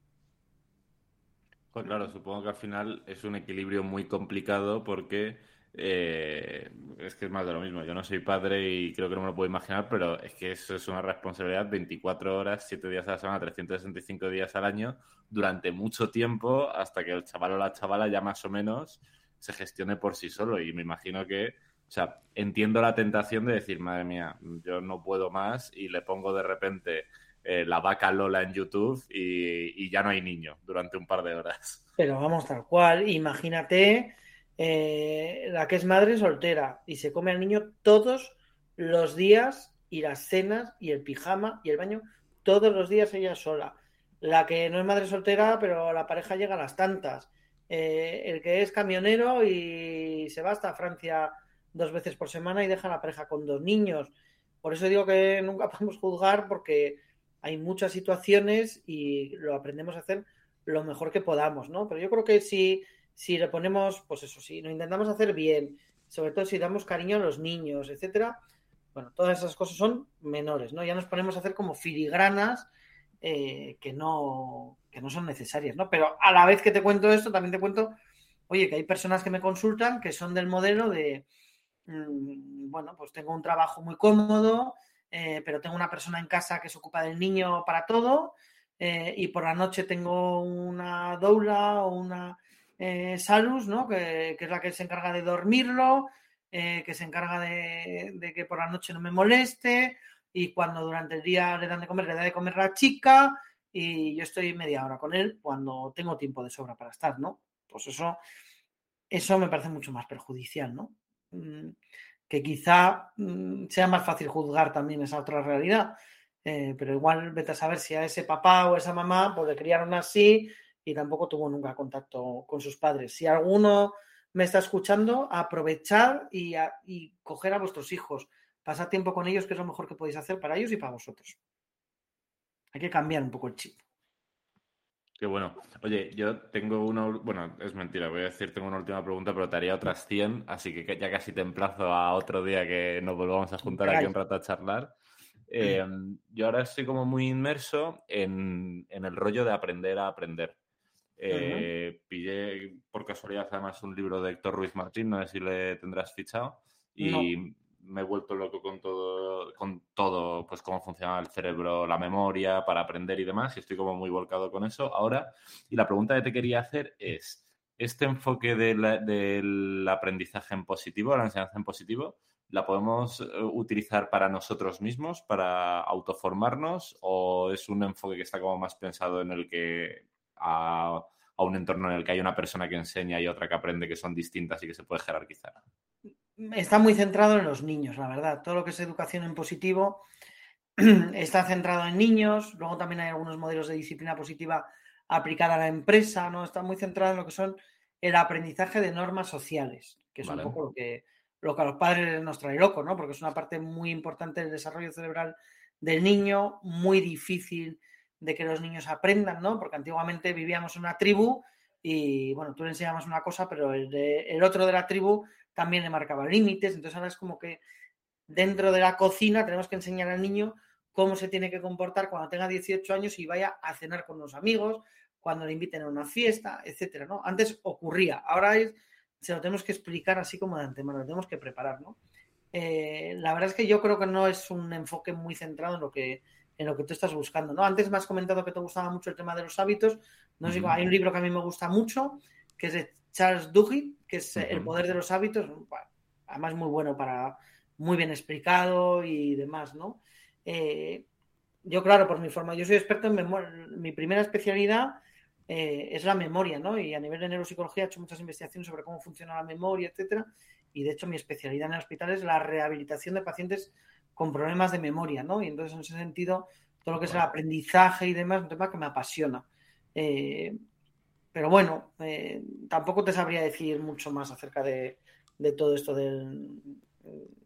Pues claro, supongo que al final es un equilibrio muy complicado porque eh, es que es más de lo mismo. Yo no soy padre y creo que no me lo puedo imaginar, pero es que eso es una responsabilidad 24 horas, 7 días a la semana, 365 días al año, durante mucho tiempo, hasta que el chaval o la chavala ya más o menos se gestione por sí solo. Y me imagino que o sea, entiendo la tentación de decir, madre mía, yo no puedo más y le pongo de repente eh, la vaca Lola en YouTube y, ya no hay niño durante un par de horas. Pero vamos, tal cual, imagínate eh, la que es madre soltera y se come al niño todos los días y las cenas y el pijama y el baño, todos los días ella sola. La que no es madre soltera, pero la pareja llega a las tantas. Eh, el que es camionero y se va hasta Francia dos veces por semana y deja a la pareja con dos niños. Por eso digo que nunca podemos juzgar porque hay muchas situaciones y lo aprendemos a hacer lo mejor que podamos, ¿no? Pero yo creo que si, si le ponemos, pues eso sí, lo intentamos hacer bien, sobre todo si damos cariño a los niños, etcétera, bueno, todas esas cosas son menores, ¿no? Ya nos ponemos a hacer como filigranas eh, que, no, que no son necesarias, ¿no? Pero a la vez que te cuento esto, también te cuento, oye, que hay personas que me consultan que son del modelo de, bueno, pues tengo un trabajo muy cómodo, eh, pero tengo una persona en casa que se ocupa del niño para todo eh, y por la noche tengo una doula o una eh, salus, ¿no? Que, es la que se encarga de dormirlo, que se encarga de, que por la noche no me moleste y cuando durante el día le dan de comer, le da de comer la chica y yo estoy media hora con él cuando tengo tiempo de sobra para estar, ¿no? Pues eso, eso me parece mucho más perjudicial, ¿no? Mm, que quizá mm, sea más fácil juzgar también esa otra realidad. Eh, pero igual vete a saber si a ese papá o esa mamá pues le criaron así y tampoco tuvo nunca contacto con sus padres. Si alguno me está escuchando, aprovechar y, y coger a vuestros hijos, pasar tiempo con ellos, que es lo mejor que podéis hacer para ellos y para vosotros. Hay que cambiar un poco el chip. Qué bueno. Oye, yo tengo una. Bueno, es mentira, voy a decir, tengo una última pregunta, pero te haría otras 100, así que ya casi te emplazo a otro día que nos volvamos a juntar aquí un rato a charlar. Eh, yo ahora estoy como muy inmerso en, el rollo de aprender a aprender. Eh, pillé por casualidad además un libro de Héctor Ruiz Martín, no sé si le tendrás fichado, y me he vuelto loco con todo, con todo, pues cómo funciona el cerebro, la memoria, para aprender y demás, y estoy como muy volcado con eso ahora. Y la pregunta que te quería hacer es, ¿este enfoque del aprendizaje en positivo, la enseñanza en positivo, la podemos eh, utilizar para nosotros mismos, para autoformarnos, o es un enfoque que está como más pensado en el que a un entorno en el que hay una persona que enseña y otra que aprende que son distintas y que se puede jerarquizar? Está muy centrado en los niños, la verdad. Todo lo que es educación en positivo está centrado en niños. Luego también hay algunos modelos de disciplina positiva aplicada a la empresa, ¿no? Está muy centrado en lo que son el aprendizaje de normas sociales, que es un poco lo que, lo que a los padres nos trae loco, ¿no? Porque es una parte muy importante del desarrollo cerebral del niño, muy difícil de que los niños aprendan, ¿no? Porque antiguamente vivíamos en una tribu y, bueno, tú le enseñabas una cosa, pero el, el otro de la tribu también le marcaba límites, entonces ahora es como que dentro de la cocina tenemos que enseñar al niño cómo se tiene que comportar cuando tenga 18 años y vaya a cenar con los amigos, cuando le inviten a una fiesta, etcétera, ¿no? Antes ocurría, ahora es, se lo tenemos que explicar así como de antemano, lo tenemos que preparar, ¿no? Eh, la verdad es que yo creo que no es un enfoque muy centrado en lo que en lo que tú estás buscando, ¿no? Antes me has comentado que te gustaba mucho el tema de los hábitos, no hay un libro que a mí me gusta mucho, que es de Charles Duhigg, que es El poder de los hábitos, además muy bueno para, muy bien explicado y demás, ¿no? Eh, yo, claro, por mi forma, yo soy experto en memoria, mi primera especialidad eh, es la memoria, ¿no? Y a nivel de neuropsicología he hecho muchas investigaciones sobre cómo funciona la memoria, etcétera. Y de hecho, mi especialidad en el hospital es la rehabilitación de pacientes con problemas de memoria, ¿no? Y entonces, en ese sentido, todo lo que es el aprendizaje y demás, es un tema que me apasiona. Eh, pero bueno, tampoco te sabría decir mucho más acerca de, de todo esto del,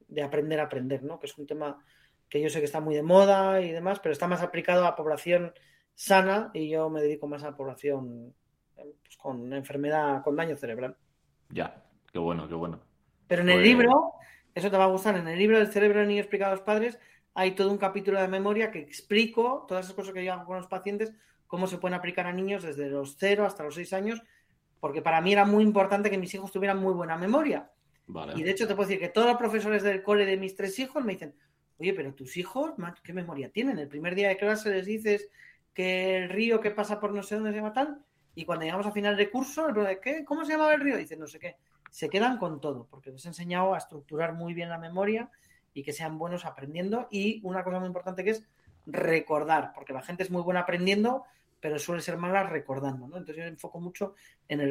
de aprender a aprender, ¿no? Que es un tema que yo sé que está muy de moda y demás, pero está más aplicado a la población sana y yo me dedico más a la población pues, con enfermedad, con daño cerebral. Ya, qué bueno, qué bueno. Pero en el pues libro, eso te va a gustar, en el libro del cerebro del niño explicado a los padres, hay todo un capítulo de memoria que explico todas esas cosas que yo hago con los pacientes, cómo se pueden aplicar a niños desde los 0 hasta los 6 años, porque para mí era muy importante que mis hijos tuvieran muy buena memoria. Y de hecho te puedo decir que todos los profesores del cole de mis tres hijos me dicen, oye, pero tus hijos, ¿qué memoria tienen? El primer día de clase les dices que el río que pasa por no sé dónde se llama tal, y cuando llegamos a final de curso, ¿qué? ¿cómo se llamaba el río? Dicen, no sé qué. Se quedan con todo, porque les he enseñado a estructurar muy bien la memoria y que sean buenos aprendiendo. Y una cosa muy importante que es recordar, porque la gente es muy buena aprendiendo, pero suele ser mala recordando. ¿no? Entonces yo enfoco mucho en,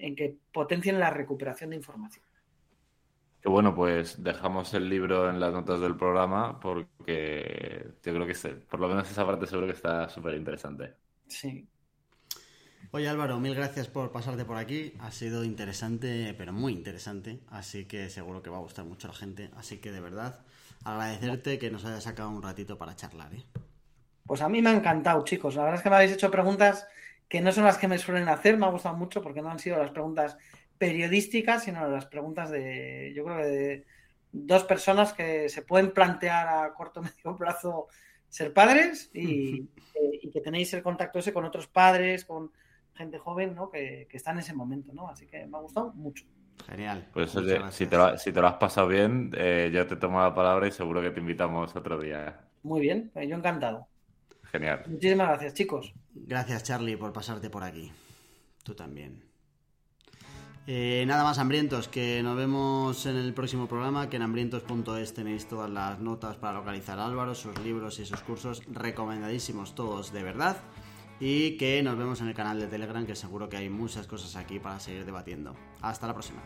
en que potencien la recuperación de información. Que bueno, pues dejamos el libro en las notas del programa porque yo creo que por lo menos esa parte seguro que está súper interesante. Sí. Oye Álvaro, mil gracias por pasarte por aquí. Ha sido interesante, pero muy interesante. Así que seguro que va a gustar mucho a la gente. Así que de verdad, agradecerte que nos hayas sacado un ratito para charlar. ¿eh? Pues a mí me ha encantado, chicos. La verdad es que me habéis hecho preguntas que no son las que me suelen hacer. Me ha gustado mucho porque no han sido las preguntas periodísticas, sino las preguntas de, yo creo que de dos personas que se pueden plantear a corto o medio plazo ser padres y, que tenéis el contacto ese con otros padres, con gente joven, ¿no? Que, que está en ese momento, ¿no? Así que me ha gustado mucho. Genial. Pues si te, lo, si te lo has pasado bien, eh, yo te tomo la palabra y seguro que te invitamos otro día. Muy bien, pues yo encantado. Genial. Muchísimas gracias, chicos. Gracias, Charlie, por pasarte por aquí. Tú también. Eh, nada más, hambrientos, que nos vemos en el próximo programa, que en hambrientos.es tenéis todas las notas para localizar a Álvaro, sus libros y sus cursos, recomendadísimos todos de verdad, y que nos vemos en el canal de Telegram, que seguro que hay muchas cosas aquí para seguir debatiendo. Hasta la próxima.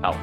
Chao.